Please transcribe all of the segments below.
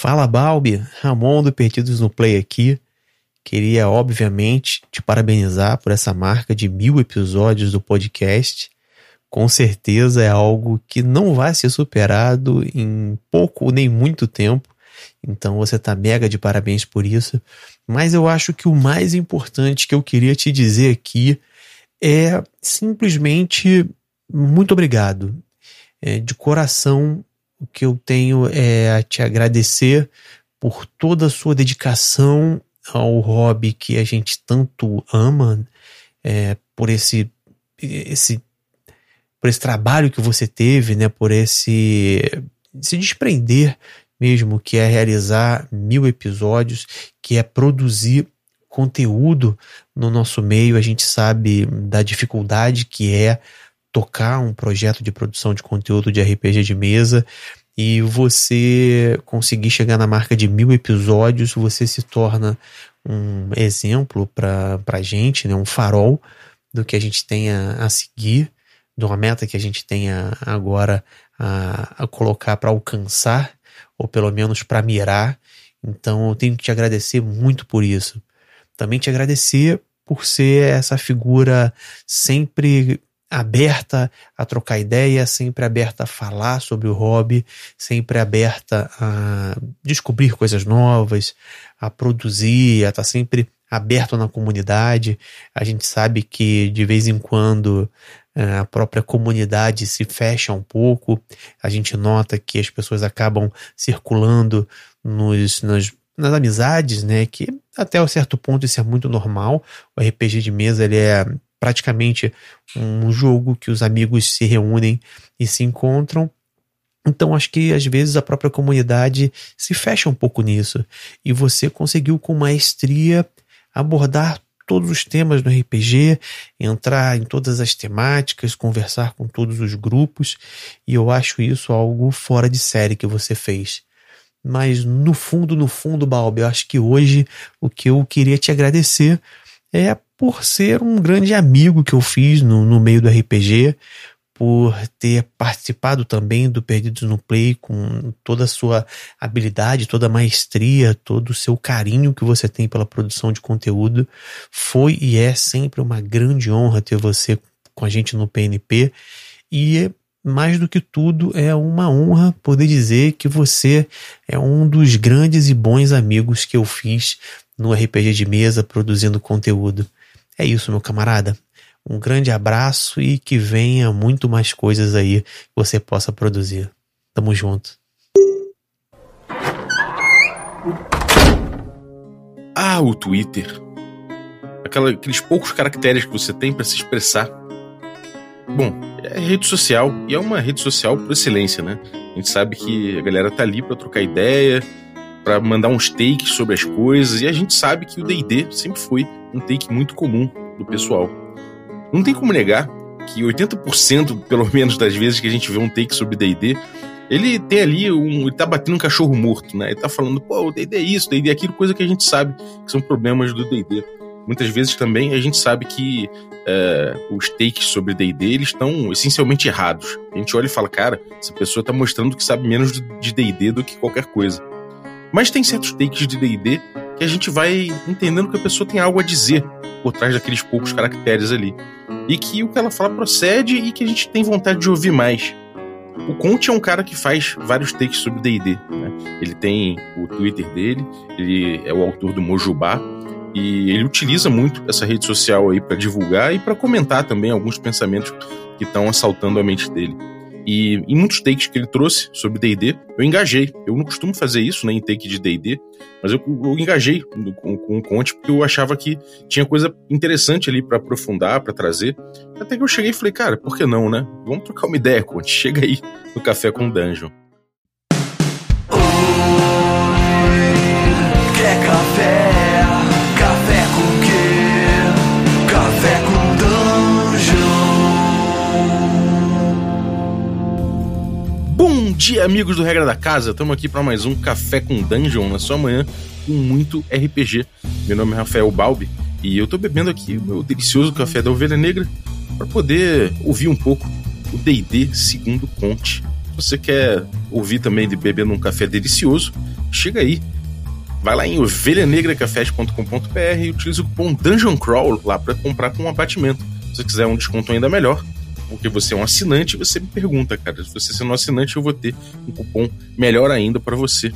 Fala Balbi, Ramon do Perdidos no Play aqui. Queria, obviamente, te parabenizar por essa marca de mil episódios do podcast. Com certeza é algo que não vai ser superado em pouco nem muito tempo. Então você está mega de parabéns por isso. Mas eu acho que o mais importante que eu queria te dizer aqui é simplesmente muito obrigado. É, de coração, o que eu tenho é a te agradecer por toda a sua dedicação ao hobby que a gente tanto ama, é, por esse, esse por esse trabalho que você teve, né, por esse se desprender mesmo, que é realizar mil episódios, que é produzir conteúdo no nosso meio. A gente sabe da dificuldade que é tocar um projeto de produção de conteúdo de RPG de mesa e você conseguir chegar na marca de mil episódios, você se torna um exemplo para a gente, né? um farol do que a gente tem a, a seguir, de uma meta que a gente tenha agora a, a colocar para alcançar, ou pelo menos para mirar. Então eu tenho que te agradecer muito por isso. Também te agradecer por ser essa figura sempre aberta a trocar ideia, sempre aberta a falar sobre o hobby, sempre aberta a descobrir coisas novas, a produzir, a estar tá sempre aberto na comunidade. A gente sabe que de vez em quando é, a própria comunidade se fecha um pouco, a gente nota que as pessoas acabam circulando nos, nas, nas amizades, né? Que até um certo ponto isso é muito normal. O RPG de mesa ele é praticamente um jogo que os amigos se reúnem e se encontram. Então acho que às vezes a própria comunidade se fecha um pouco nisso. E você conseguiu com maestria abordar todos os temas do RPG, entrar em todas as temáticas, conversar com todos os grupos, e eu acho isso algo fora de série que você fez. Mas no fundo, no fundo, Balbi, eu acho que hoje o que eu queria te agradecer é por ser um grande amigo que eu fiz no, no meio do RPG, por ter participado também do Perdidos no Play com toda a sua habilidade, toda a maestria, todo o seu carinho que você tem pela produção de conteúdo. Foi e é sempre uma grande honra ter você com a gente no PNP e mais do que tudo, é uma honra poder dizer que você é um dos grandes e bons amigos que eu fiz no RPG de mesa produzindo conteúdo. É isso, meu camarada. Um grande abraço e que venha muito mais coisas aí que você possa produzir. Tamo junto. Ah, o Twitter. Aquela, aqueles poucos caracteres que você tem para se expressar. Bom, é rede social e é uma rede social por excelência, né? A gente sabe que a galera tá ali para trocar ideia, para mandar uns takes sobre as coisas, e a gente sabe que o D&D sempre foi um take muito comum do pessoal. Não tem como negar que 80% pelo menos das vezes que a gente vê um take sobre D&D, ele tem ali um, ele tá batendo um cachorro morto, né? Ele tá falando, pô, o D&D é isso, D&D é aquilo, coisa que a gente sabe que são problemas do D&D. Muitas vezes também a gente sabe que é, os takes sobre D&D eles estão essencialmente errados. A gente olha e fala, cara, essa pessoa tá mostrando que sabe menos de D&D do que qualquer coisa. Mas tem certos takes de D&D que a gente vai entendendo que a pessoa tem algo a dizer por trás daqueles poucos caracteres ali. E que o que ela fala procede e que a gente tem vontade de ouvir mais. O Conte é um cara que faz vários takes sobre D&D. Né? Ele tem o Twitter dele, ele é o autor do Mojubá, e ele utiliza muito essa rede social aí para divulgar e para comentar também alguns pensamentos que estão assaltando a mente dele. E em muitos takes que ele trouxe sobre D&D, eu engajei. Eu não costumo fazer isso, né, em take de D&D, mas eu, eu engajei com, com o Conte porque eu achava que tinha coisa interessante ali para aprofundar, para trazer. Até que eu cheguei e falei, cara, por que não, né? Vamos trocar uma ideia, Conte. Chega aí no Café com Dungeon. Quer café? Café dia, amigos do Regra da Casa. Estamos aqui para mais um Café com Dungeon na sua manhã com muito RPG. Meu nome é Rafael Balbi e eu estou bebendo aqui o meu delicioso café da Ovelha Negra para poder ouvir um pouco o D&D segundo Conte. você quer ouvir também de bebendo um café delicioso, chega aí. Vai lá em ovelhanegracafés.com.br e utilize o cupom Dungeon Crawl lá para comprar com um abatimento. Se você quiser um desconto ainda melhor, porque você é um assinante, você me pergunta, cara. Se você sendo um assinante, eu vou ter um cupom melhor ainda para você.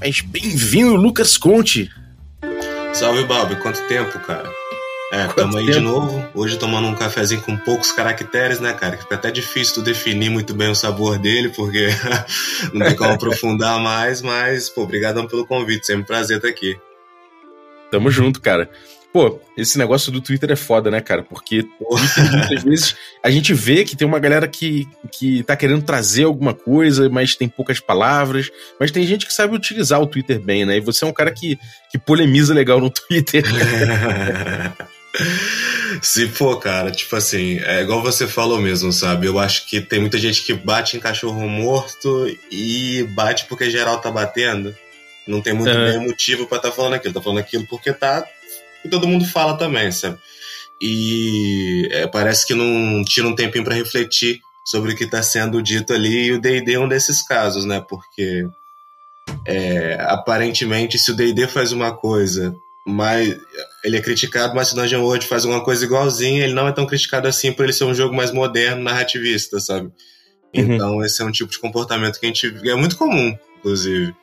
Mas bem-vindo, Lucas Conte! Salve, Bob. Quanto tempo, cara? É, tamo aí de novo. Hoje tomando um cafezinho com poucos caracteres, né, cara? Fica até difícil tu definir muito bem o sabor dele, porque não tem como aprofundar mais, mas, pô, obrigadão pelo convite. Sempre um prazer estar aqui. Tamo junto, cara. Pô, esse negócio do Twitter é foda, né, cara? Porque Twitter, muitas vezes a gente vê que tem uma galera que, que tá querendo trazer alguma coisa, mas tem poucas palavras. Mas tem gente que sabe utilizar o Twitter bem, né? E você é um cara que, que polemiza legal no Twitter. Se for, cara, tipo assim, é igual você falou mesmo, sabe? Eu acho que tem muita gente que bate em cachorro morto e bate porque geral tá batendo. Não tem muito bem motivo para estar tá falando aquilo. Tá falando aquilo porque tá e todo mundo fala também, sabe? E é, parece que não tira um tempinho para refletir sobre o que está sendo dito ali, e o D&D é um desses casos, né? Porque é, aparentemente se o D&D faz uma coisa, mas ele é criticado, mas se o Dungeon World faz uma coisa igualzinha, ele não é tão criticado assim por ele ser um jogo mais moderno, narrativista, sabe? Uhum. Então esse é um tipo de comportamento que a gente é muito comum, inclusive.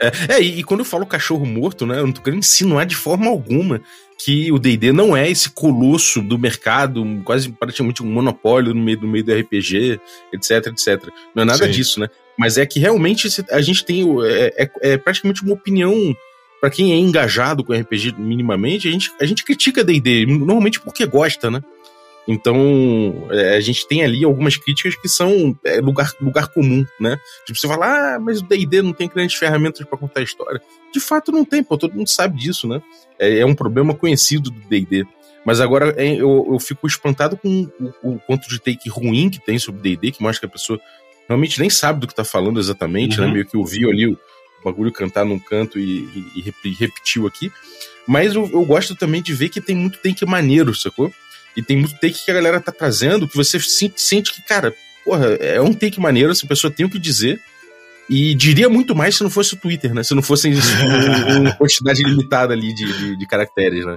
É, é e, e, quando eu falo cachorro morto, né, eu não tô querendo insinuar de forma alguma que o D&D não é esse colosso do mercado, quase praticamente um monopólio no meio do meio do RPG, etc, etc. Não é nada Sim. disso, né? Mas é que realmente a gente tem é, é, é praticamente uma opinião para quem é engajado com RPG minimamente, a gente, a gente critica D&D normalmente porque gosta, né? Então, é, a gente tem ali algumas críticas que são é, lugar, lugar comum, né? Tipo, você fala, ah, mas o D&D não tem grandes ferramentas para contar a história. De fato, não tem, pô, todo mundo sabe disso, né? É, é um problema conhecido do D&D. Mas agora eu, eu fico espantado com o, o quanto de take ruim que tem sobre D&D, que mostra que a pessoa realmente nem sabe do que tá falando exatamente, né? uhum. né? Meio que ouviu ali o bagulho cantar num canto e, e, e repetiu aqui. Mas eu, eu gosto também de ver que tem muito take maneiro, sacou? E tem muito take que a galera tá trazendo que você sente que, cara, porra, é um take maneiro, essa pessoa tem o que dizer. E diria muito mais se não fosse o Twitter, né? Se não fosse uma quantidade limitada ali de, de, de, caracteres, né?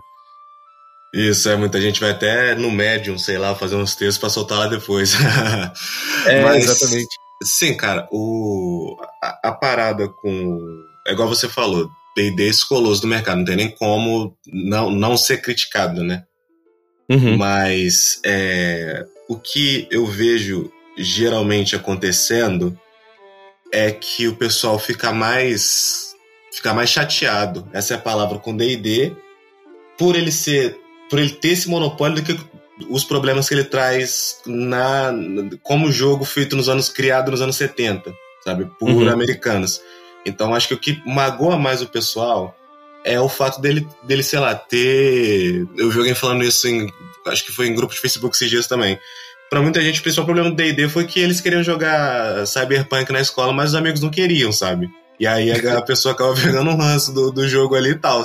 Isso, é, muita gente vai até no Medium, sei lá, fazer uns textos pra soltar lá depois. é, Mas, exatamente. Sim, cara, o, a, a parada com. É igual você falou, D&D escoloso do mercado, não tem nem como não, não ser criticado, né? Uhum. Mas é, o que eu vejo geralmente acontecendo é que o pessoal fica mais fica mais chateado, essa é a palavra com D&D, por ele ser por ele ter esse monopólio do que os problemas que ele traz na como jogo feito nos anos criado nos anos 70, sabe, por uhum. americanos. Então acho que o que magoa mais o pessoal é o fato dele, dele, sei lá, ter. Eu vi alguém falando isso em. Acho que foi em grupo de Facebook esses dias também. Pra muita gente, o principal problema do DD foi que eles queriam jogar Cyberpunk na escola, mas os amigos não queriam, sabe? E aí a pessoa acaba pegando um ranço do, do jogo ali e tal.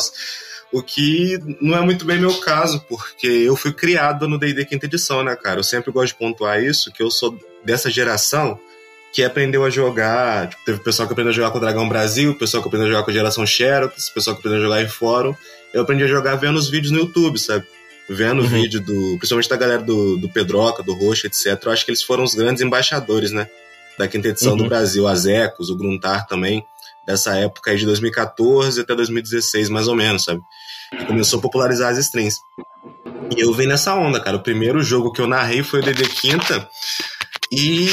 O que não é muito bem meu caso, porque eu fui criado no D&D quinta edição, né, cara? Eu sempre gosto de pontuar isso, que eu sou dessa geração que aprendeu a jogar. Tipo, teve pessoal que aprendeu a jogar com o Dragão Brasil, pessoal que aprendeu a jogar com a geração Xerox, pessoal que aprendeu a jogar em fórum. Eu aprendi a jogar vendo os vídeos no YouTube, sabe? Vendo o uhum. vídeo do. Principalmente da galera do, do Pedroca, do Roxa, etc. Eu acho que eles foram os grandes embaixadores, né? Da quinta edição uhum. do Brasil. As Ecos, o Gruntar também, dessa época aí de 2014 até 2016, mais ou menos, sabe? Que começou a popularizar as strings. E eu vim nessa onda, cara. O primeiro jogo que eu narrei foi o DD Quinta. E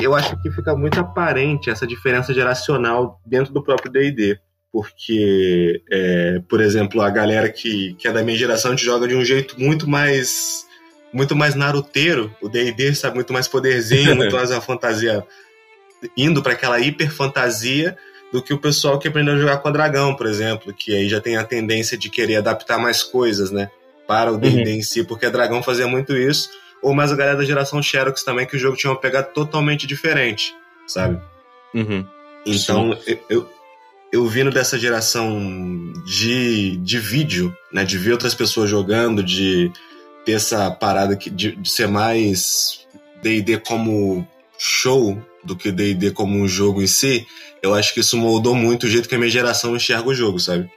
eu acho que fica muito aparente essa diferença geracional dentro do próprio DD. Porque, é, por exemplo, a galera que, que é da minha geração gente joga de um jeito muito mais muito mais naruteiro. O D&D sabe muito mais poderzinho, muito mais a fantasia indo para aquela hiper fantasia do que o pessoal que aprendeu a jogar com a dragão, por exemplo, que aí já tem a tendência de querer adaptar mais coisas, né, para o D&D uhum. em si, porque a dragão fazia muito isso ou mais a galera da geração Xerox também, que o jogo tinha uma pegada totalmente diferente, sabe? Uhum. Então, eu, eu, eu vindo dessa geração de, de vídeo, né, de ver outras pessoas jogando, de ter essa parada de, de ser mais D&D como show, do que D&D como um jogo em si, eu acho que isso moldou muito o jeito que a minha geração enxerga o jogo, sabe?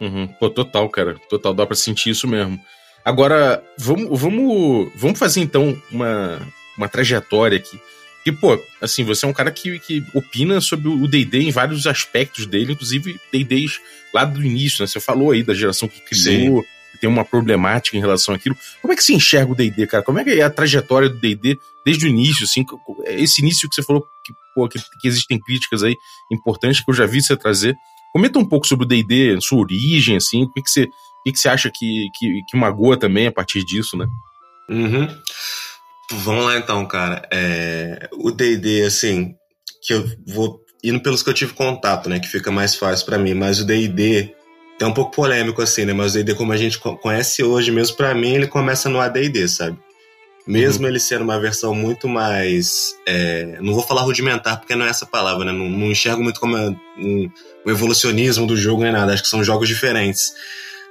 Uhum. Pô, total, cara. Total, dá pra sentir isso mesmo. Agora, vamos, vamos, vamos fazer então uma, uma trajetória aqui. Que, pô, assim, você é um cara que, que opina sobre o D&D em vários aspectos dele, inclusive D&Ds lá do início, né? Você falou aí da geração que criou, que tem uma problemática em relação àquilo. Como é que você enxerga o D&D, cara? Como é que é a trajetória do D&D desde o início, assim? Esse início que você falou que, pô, que, que existem críticas aí importantes que eu já vi você trazer. Comenta um pouco sobre o D&D, sua origem, assim, o que, que, você, que, que você acha que, que, que magoa também a partir disso, né? Uhum. Vamos lá então, cara. É, o D&D, assim, que eu vou indo pelos que eu tive contato, né, que fica mais fácil para mim, mas o D&D é um pouco polêmico assim, né, mas o D&D como a gente conhece hoje, mesmo para mim, ele começa no AD&D, sabe? Mesmo uhum. ele sendo uma versão muito mais. É, não vou falar rudimentar porque não é essa palavra, né? Não, não enxergo muito como um, um evolucionismo do jogo nem nada. Acho que são jogos diferentes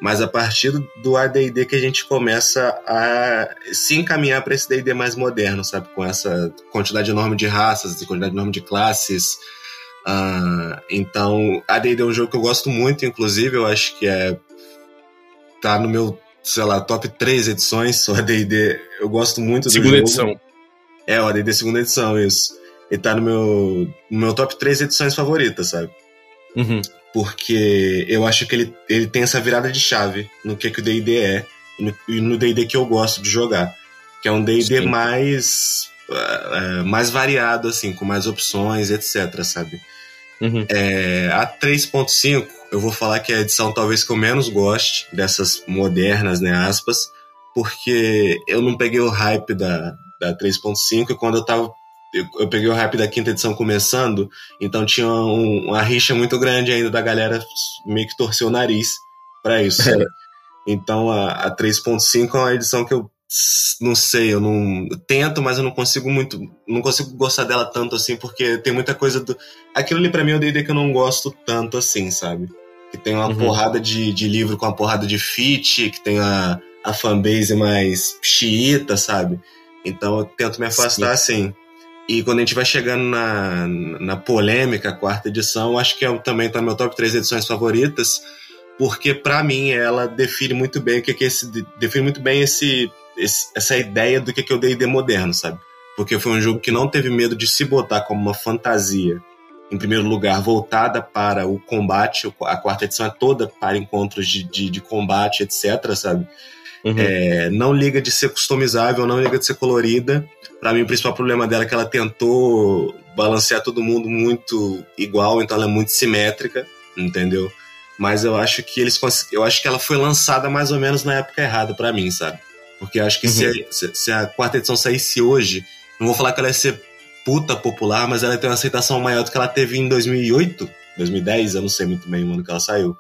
mas a partir do AD&D que a gente começa a se encaminhar para esse D&D mais moderno, sabe? Com essa quantidade enorme de raças, quantidade enorme de classes. Uh, então, AD&D é um jogo que eu gosto muito, inclusive, eu acho que é tá no meu, sei lá, top 3 edições, o AD&D, eu gosto muito do segunda. Segunda edição. É, o AD&D segunda edição, isso. Ele tá no meu, no meu top 3 edições favoritas, sabe? Uhum porque eu acho que ele, ele tem essa virada de chave no que, que o D&D é e no D&D que eu gosto de jogar, que é um D&D mais uh, mais variado, assim, com mais opções, etc, sabe? Uhum. É, a 3.5, eu vou falar que é a edição talvez que eu menos goste, dessas modernas, né, aspas, porque eu não peguei o hype da, da 3.5 e quando eu tava eu, eu, peguei o rap da quinta edição começando, então tinha um, uma rixa muito grande ainda da galera meio que torcer o nariz para isso. É. Então a, a 3.5 é uma edição que eu não sei, eu não eu tento, mas eu não consigo muito, não consigo gostar dela tanto assim, porque tem muita coisa do. Aquilo ali pra mim é o DD que eu não gosto tanto assim, sabe? Que tem uma uhum. porrada de, de livro com uma porrada de feat, que tem a, a fanbase mais xiita, sabe? Então eu tento me afastar Sim. assim. E quando a gente vai chegando na, na polêmica, quarta edição, acho que é, também está no meu top 3 edições favoritas, porque para mim ela define muito bem o que, que esse. define muito bem esse, esse essa ideia do que, que é o DD moderno, sabe? Porque foi um jogo que não teve medo de se botar como uma fantasia, em primeiro lugar, voltada para o combate. A quarta edição é toda para encontros de, de, de combate, etc., sabe? Uhum. É, não liga de ser customizável, não liga de ser colorida. Para mim, o principal problema dela é que ela tentou balancear todo mundo muito igual, então ela é muito simétrica, entendeu? Mas eu acho que eles eu acho que ela foi lançada mais ou menos na época errada para mim, sabe? Porque eu acho que uhum. se, se, a quarta edição saísse hoje, não vou falar que ela ia ser puta popular, mas ela tem uma aceitação maior do que ela teve em 2008, 2010, eu não sei muito bem o ano que ela saiu.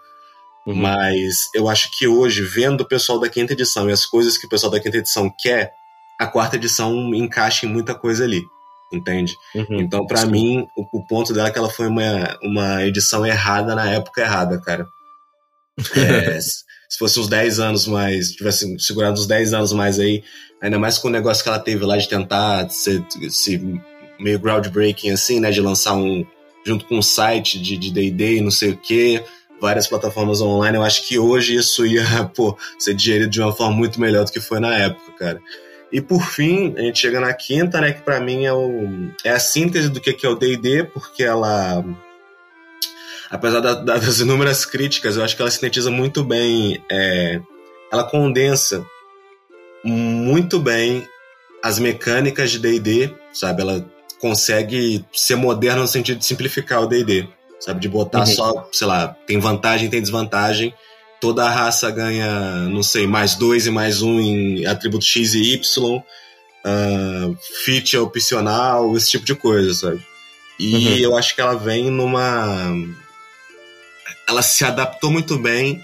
Uhum. Mas eu acho que hoje, vendo o pessoal da quinta edição e as coisas que o pessoal da quinta edição quer, a quarta edição encaixa em muita coisa ali. Entende? Uhum. Então, para mim, o, o, ponto dela é que ela foi uma, uma edição errada na época errada, cara. É, se fosse uns 10 anos mais, tivesse segurado uns 10 anos mais aí, ainda mais com o negócio que ela teve lá de tentar ser, ser meio groundbreaking assim, né? De lançar um. junto com um site de DD e não sei o quê várias plataformas online, eu acho que hoje isso ia, pô, ser digerido de uma forma muito melhor do que foi na época, cara. E por fim, a gente chega na quinta, né, que para mim é, o, é a síntese do que é o D&D, porque ela apesar da, das inúmeras críticas, eu acho que ela sintetiza muito bem, é, ela condensa muito bem as mecânicas de D&D, sabe? Ela consegue ser moderna no sentido de simplificar o D&D sabe? De botar uhum. só, sei lá, tem vantagem, tem desvantagem. Toda a raça ganha, não sei, mais dois e mais um em atributo X e Y. Uh, fit é opcional, esse tipo de coisa, sabe? E uhum. eu acho que ela vem numa. Ela se adaptou muito bem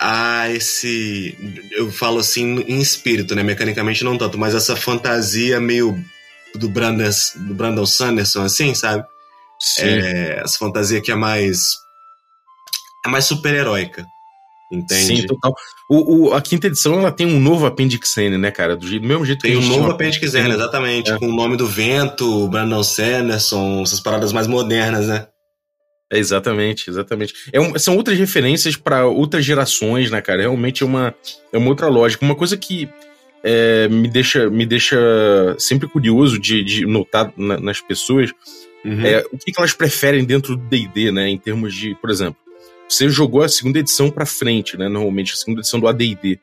a esse. Eu falo assim em espírito, né? Mecanicamente não tanto, mas essa fantasia meio do Brandon, do Brandon Sanderson, assim, sabe? É, essa fantasia que é mais. É mais super-heróica. Entende? Sim, total. O, o, a quinta edição ela tem um novo Appendix N, né, cara? Do, do mesmo jeito tem que Tem um novo Appendix N, exatamente. É. Com o nome do vento, Brandon Sanderson, essas paradas mais modernas, né? É, exatamente, exatamente. É um, são outras referências para outras gerações, né, cara? Realmente é uma, é uma outra lógica. Uma coisa que é, me, deixa, me deixa sempre curioso de, de notar na, nas pessoas uhum. é o que, que elas preferem dentro do DD, né? Em termos de, por exemplo, você jogou a segunda edição para frente, né? Normalmente, a segunda edição do AD&D.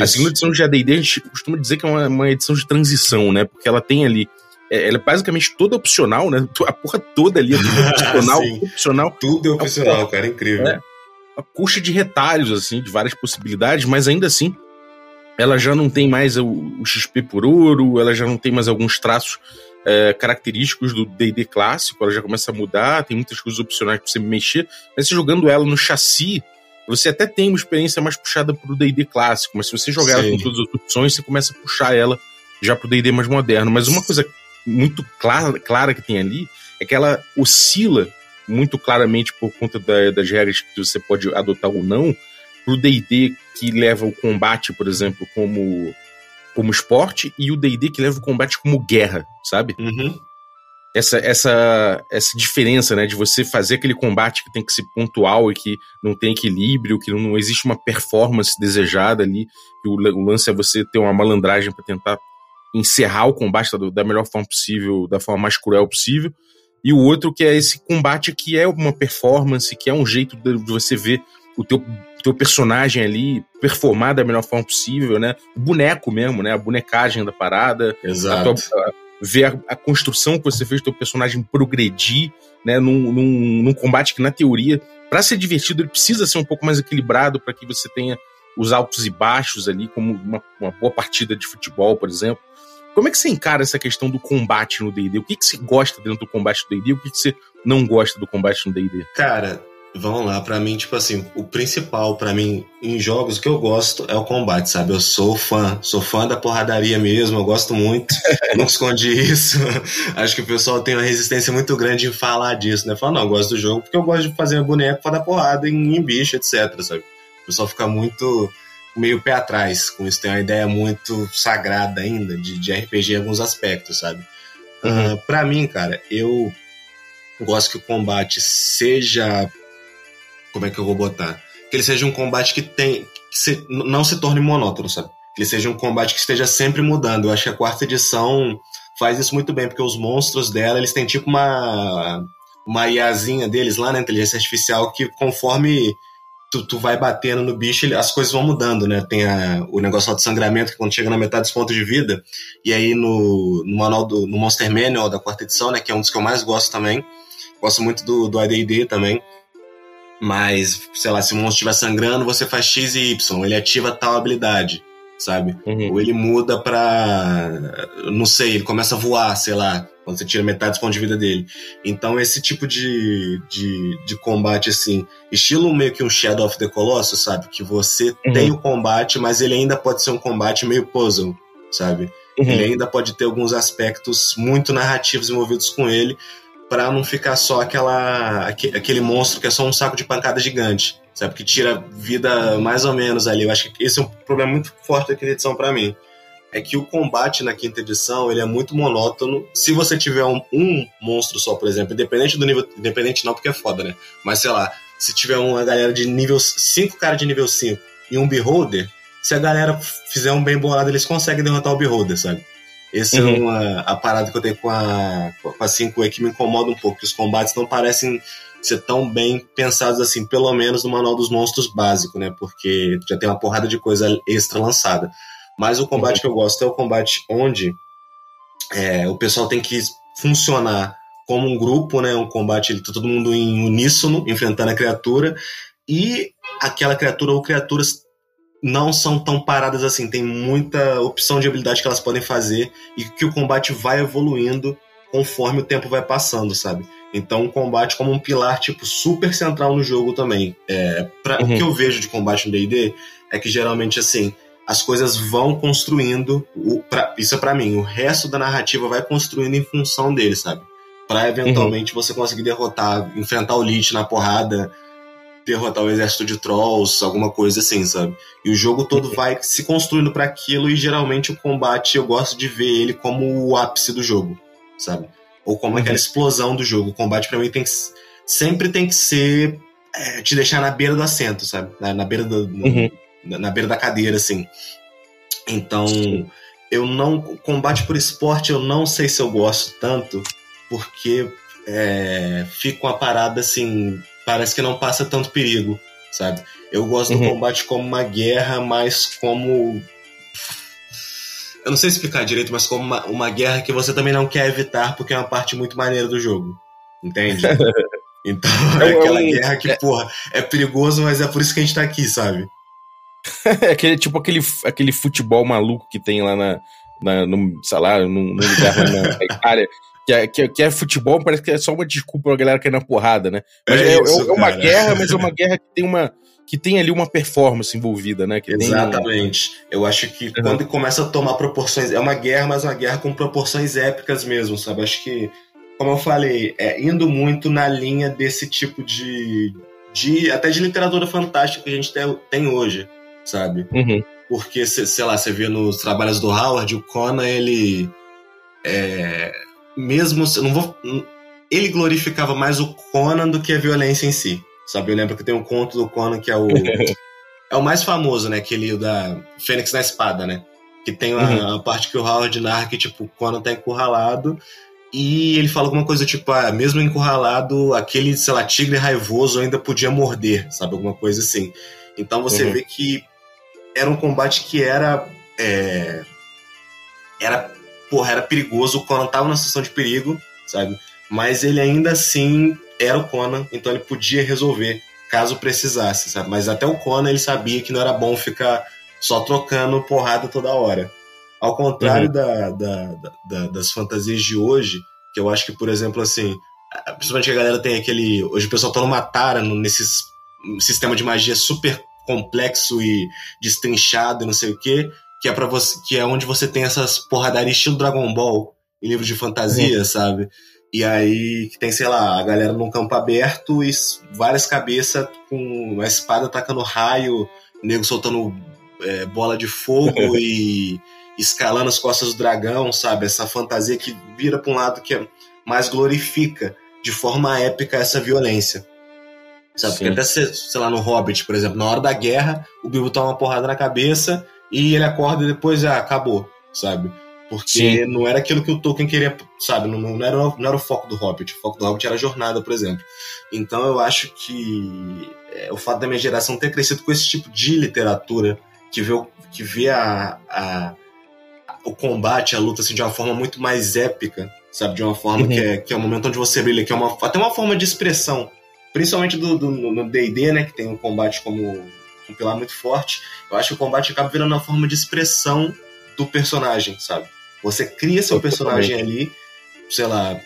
A segunda edição de AD&D a gente costuma dizer que é uma, uma, edição de transição, né? Porque ela tem ali... É, ela é basicamente toda opcional, né? A porra toda ali é tudo opcional. opcional. Tudo é opcional, é, cara. Incrível. É, a custa de retalhos, assim, de várias possibilidades, mas ainda assim ela já não tem mais o, o XP por ouro, ela já não tem mais alguns traços é, característicos do D&D clássico, ela já começa a mudar, tem muitas coisas opcionais para você mexer, mas você jogando ela no chassi, você até tem uma experiência mais puxada pro D&D clássico, mas se você jogar ela com todas as opções, você começa a puxar ela já pro D&D mais moderno. Mas uma coisa muito clara, clara que tem ali é que ela oscila muito claramente por conta da, das regras que você pode adotar ou não pro D&D que leva o combate, por exemplo, como como esporte e o D&D que leva o combate como guerra, sabe? Uhum. Essa, essa, essa diferença, né, de você fazer aquele combate que tem que ser pontual e que não tem equilíbrio, que não existe uma performance desejada ali, que o, o lance é você ter uma malandragem para tentar encerrar o combate da, da melhor forma possível, da forma mais cruel possível, e o outro que é esse combate que é uma performance, que é um jeito de, de você ver o teu teu personagem ali performar da melhor forma possível, né? O boneco mesmo, né? A bonecagem da parada. Exato. A tua, ver a, a, construção que você fez do teu personagem progredir, né? Num, num, num combate que, na teoria, para ser divertido, ele precisa ser um pouco mais equilibrado para que você tenha os altos e baixos ali, como uma, uma boa partida de futebol, por exemplo. Como é que você encara essa questão do combate no D&D? O que, que você gosta dentro do combate do D&D? O que, que você não gosta do combate no D&D? Cara, Vamos lá, para mim, tipo assim, o principal para mim em jogos que eu gosto é o combate, sabe? Eu sou fã, sou fã da porradaria mesmo, eu gosto muito, não escondi isso. Acho que o pessoal tem uma resistência muito grande em falar disso, né? Falar, não, eu gosto do jogo porque eu gosto de fazer boneco pra dar porrada em, em bicho, etc, sabe? O pessoal fica muito meio pé atrás com isso, tem uma ideia muito sagrada ainda de, de RPG em alguns aspectos, sabe? Uhum. Uh, para mim, cara, eu gosto que o combate seja como é que eu vou botar? Que ele seja um combate que tem. Que se, não se torne monótono, sabe? Que ele seja um combate que esteja sempre mudando. Eu acho que a quarta edição faz isso muito bem, porque os monstros dela, eles têm tipo uma. Uma IAzinha deles lá, né? Inteligência artificial, que conforme tu, tu vai batendo no bicho, ele, as coisas vão mudando, né? Tem a, o negócio do sangramento, que quando chega na metade dos pontos de vida, e aí no, no manual do no Monster Manual da quarta edição, né? Que é um dos que eu mais gosto também. Gosto muito do, do também mas, sei lá, se o monstro estiver sangrando, você faz X e Y, ele ativa tal habilidade, sabe? Uhum. Ou ele muda pra. Não sei, ele começa a voar, sei lá, quando você tira metade dos pontos de vida dele. Então, esse tipo de, de, de combate, assim, estilo meio que um Shadow of the Colossus, sabe? Que você uhum. tem o combate, mas ele ainda pode ser um combate meio puzzle, sabe? Uhum. Ele ainda pode ter alguns aspectos muito narrativos envolvidos com ele, para não ficar só aquela aquele monstro que é só um saco de pancada gigante, sabe? Que tira vida mais ou menos ali. Eu acho que esse é um problema muito forte da quinta edição para mim. É que o combate na quinta edição ele é muito monótono. Se você tiver um, um, monstro só, por exemplo, independente do nível. Independente não, porque é foda, né? Mas sei lá, se tiver uma galera de nível 5 cara de nível 5 e um beholder, se a galera fizer um bem bolado, eles conseguem derrotar o beholder, sabe? Essa é uhum. é uma a parada que eu tenho com a, com a 5E que me incomoda um pouco, que os combates não parecem ser tão bem pensados assim, pelo menos no Manual dos Monstros básico, né? Porque já tem uma porrada de coisa extra lançada. Mas o combate uhum. que eu gosto é o combate onde é, o pessoal tem que funcionar como um grupo, né? Um combate, ele tá todo mundo em uníssono, enfrentando a criatura, e aquela criatura ou criaturas não são tão paradas assim, tem muita opção de habilidade que elas podem fazer e que o combate vai evoluindo conforme o tempo vai passando, sabe? Então o combate como um pilar tipo super central no jogo também. É, pra, uhum. O que eu vejo de combate no D&D é que geralmente assim as coisas vão construindo, o, pra, isso é para mim, o resto da narrativa vai construindo em função dele, sabe? Para eventualmente uhum. você conseguir derrotar, enfrentar o Lich na porrada, derrotar o exército de trolls, alguma coisa assim, sabe? E o jogo todo vai se construindo para aquilo e geralmente o combate eu gosto de ver ele como o ápice do jogo, sabe? Ou como aquela uhum. explosão do jogo. O combate para mim tem que, sempre tem que ser é, te deixar na beira do assento, sabe? Na, na beira do, uhum. na, na, beira da cadeira, assim. Então, eu não combate por esporte eu não sei se eu gosto tanto, porque é, fica uma parada assim, parece que não passa tanto perigo, sabe? Eu gosto uhum. do combate como uma guerra, mas como. Eu não sei explicar direito, mas como uma, uma guerra que você também não quer evitar, porque é uma parte muito maneira do jogo. Entende? Então, é, é aquela um, guerra que, é, porra, é perigoso, mas é por isso que a gente tá aqui, sabe? é aquele, tipo aquele, aquele futebol maluco que tem lá na, na no, sei lá, no lugar lá na Itália, que é, que, é, que é futebol, parece que é só uma desculpa pra galera cair na porrada, né? Mas é, é, isso, é uma guerra, mas é uma guerra que tem uma. Que tem ali uma performance envolvida, né? Que Exatamente. Eu acho que uhum. quando começa a tomar proporções. É uma guerra, mas uma guerra com proporções épicas mesmo, sabe? Acho que, como eu falei, é indo muito na linha desse tipo de. de até de literatura fantástica que a gente tem, tem hoje, sabe? Uhum. Porque, sei lá, você vê nos trabalhos do Howard, o Conan, ele. É, mesmo. Não vou, ele glorificava mais o Conan do que a violência em si. Sabe? Eu lembro que tem um conto do Conan que é o. é o mais famoso, né? Aquele da Fênix na Espada, né? Que tem a, uhum. a parte que o Howard narra que, tipo, o Conan tá encurralado e ele fala alguma coisa tipo, ah, mesmo encurralado, aquele, sei lá, tigre raivoso ainda podia morder, sabe? Alguma coisa assim. Então você uhum. vê que era um combate que era. É, era porra, era perigoso, o Conan tava numa situação de perigo, sabe? Mas ele ainda assim era o Conan, então ele podia resolver caso precisasse, sabe? Mas até o Conan ele sabia que não era bom ficar só trocando porrada toda hora. Ao contrário uhum. da, da, da, das fantasias de hoje, que eu acho que, por exemplo, assim, principalmente a galera tem aquele. Hoje o pessoal tá numa tara nesse sistema de magia super complexo e destrinchado e não sei o quê que é para você, que é onde você tem essas porradarias estilo Dragon Ball em livros de fantasia, uhum. sabe? E aí que tem, sei lá, a galera num campo aberto e várias cabeças com uma espada atacando raio, o nego soltando é, bola de fogo e escalando as costas do dragão, sabe? Essa fantasia que vira para um lado que é, mais glorifica de forma épica essa violência. Sabe? Porque até, sei lá, no Hobbit, por exemplo, na hora da guerra, o Bilbo toma uma porrada na cabeça e ele acorda e depois ah, acabou, sabe? Porque Sim. não era aquilo que o Tolkien queria, sabe? Não, não, era, não era o foco do Hobbit. O foco do Hobbit era a jornada, por exemplo. Então eu acho que é, o fato da minha geração ter crescido com esse tipo de literatura, que vê, que vê a, a, o combate, a luta assim, de uma forma muito mais épica, sabe? De uma forma uhum. que, é, que é o momento onde você brilha, que é uma, até uma forma de expressão. Principalmente do, do, no D&D, né? Que tem um combate como um pilar muito forte. Eu acho que o combate acaba virando uma forma de expressão do personagem, sabe? Você cria seu personagem ali, sei lá,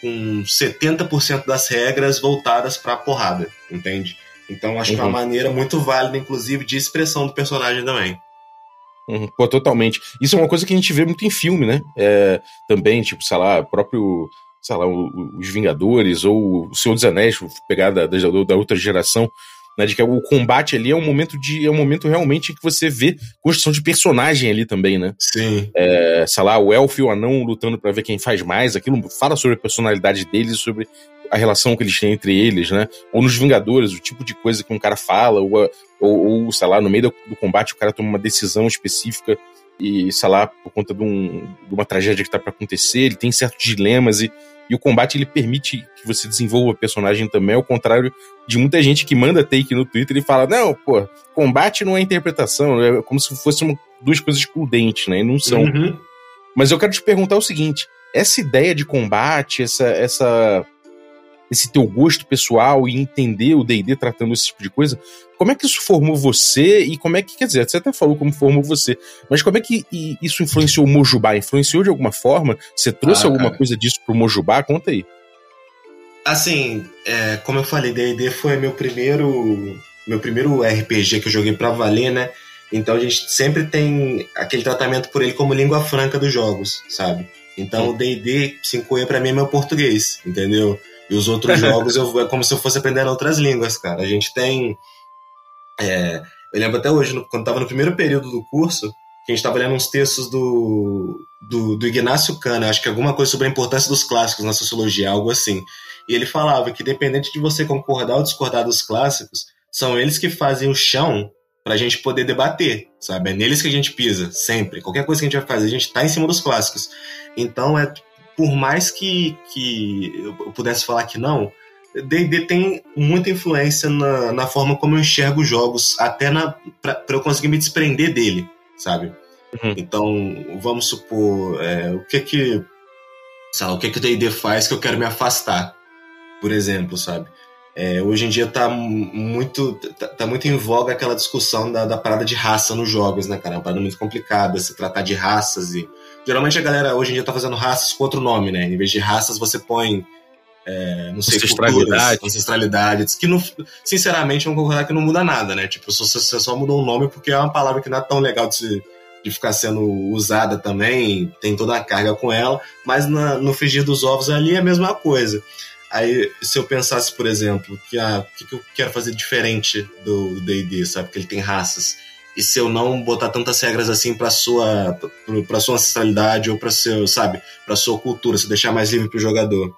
com 70% das regras voltadas pra porrada, entende? Então acho uhum. que é uma uhum. maneira muito válida, inclusive, de expressão do personagem também. Uhum. Pô, totalmente. Isso é uma coisa que a gente vê muito em filme, né? É, também, tipo, sei lá, próprio, sei lá, os Vingadores ou o Senhor dos Anéis, pegar da, da, da outra geração, né, de que o combate ali é um momento de é um momento realmente que você vê construção de personagem ali também, né? Sim. É, sei lá, o elfo e o anão lutando para ver quem faz mais, aquilo fala sobre a personalidade deles, sobre a relação que eles têm entre eles, né? Ou nos Vingadores, o tipo de coisa que um cara fala, ou, ou, ou sei lá, no meio do, do combate o cara toma uma decisão específica e, sei lá, por conta de, um, de uma tragédia que tá para acontecer, ele tem certos dilemas e e o combate ele permite que você desenvolva o personagem também, ao contrário de muita gente que manda take no Twitter e fala: não, pô, combate não é interpretação, é como se fossem duas coisas excludentes, né? E não são. Uhum. Mas eu quero te perguntar o seguinte: essa ideia de combate, essa, essa esse teu gosto pessoal e entender o D&D tratando esse tipo de coisa, como é que isso formou você e como é que, quer dizer, você até falou como formou você, mas como é que isso influenciou o Mojubá? Influenciou de alguma forma? Você trouxe ah, alguma cara. coisa disso pro Mojubá? Conta aí. Assim, é, como eu falei, D&D foi meu primeiro meu primeiro RPG que eu joguei pra valer, né? Então a gente sempre tem aquele tratamento por ele como língua franca dos jogos, sabe? Então o D&D 5E pra mim é meu português, entendeu? E os outros jogos eu, é como se eu fosse aprendendo outras línguas, cara. A gente tem. É, eu lembro até hoje, quando estava no primeiro período do curso, que a gente estava lendo uns textos do, do, do Ignácio Cana, acho que alguma coisa sobre a importância dos clássicos na sociologia, algo assim. E ele falava que, independente de você concordar ou discordar dos clássicos, são eles que fazem o chão para a gente poder debater, sabe? É neles que a gente pisa, sempre. Qualquer coisa que a gente vai fazer, a gente está em cima dos clássicos. Então, é por mais que, que eu pudesse falar que não, D&D tem muita influência na, na forma como eu enxergo jogos, até para eu conseguir me desprender dele, sabe? Uhum. Então, vamos supor, é, o que que, o que que o D&D faz que eu quero me afastar, por exemplo, sabe? É, hoje em dia tá muito, tá, tá, muito em voga aquela discussão da, da parada de raça nos jogos, né, cara? É uma parada muito complicada se tratar de raças e... Geralmente a galera hoje em dia tá fazendo raças com outro nome, né? Em vez de raças você põe é, não sei, ancestralidade. Culturas, ancestralidade, que não, sinceramente, vamos concordar que não muda nada, né? Tipo, você só mudou o nome porque é uma palavra que não é tão legal de, se, de ficar sendo usada também, tem toda a carga com ela, mas na, no frigir dos ovos ali é a mesma coisa. Aí, se eu pensasse, por exemplo, que o que, que eu quero fazer diferente do D&D, sabe? Que ele tem raças. E se eu não botar tantas regras assim para sua para sua ancestralidade ou para seu, sabe, para sua cultura, se deixar mais livre para o jogador.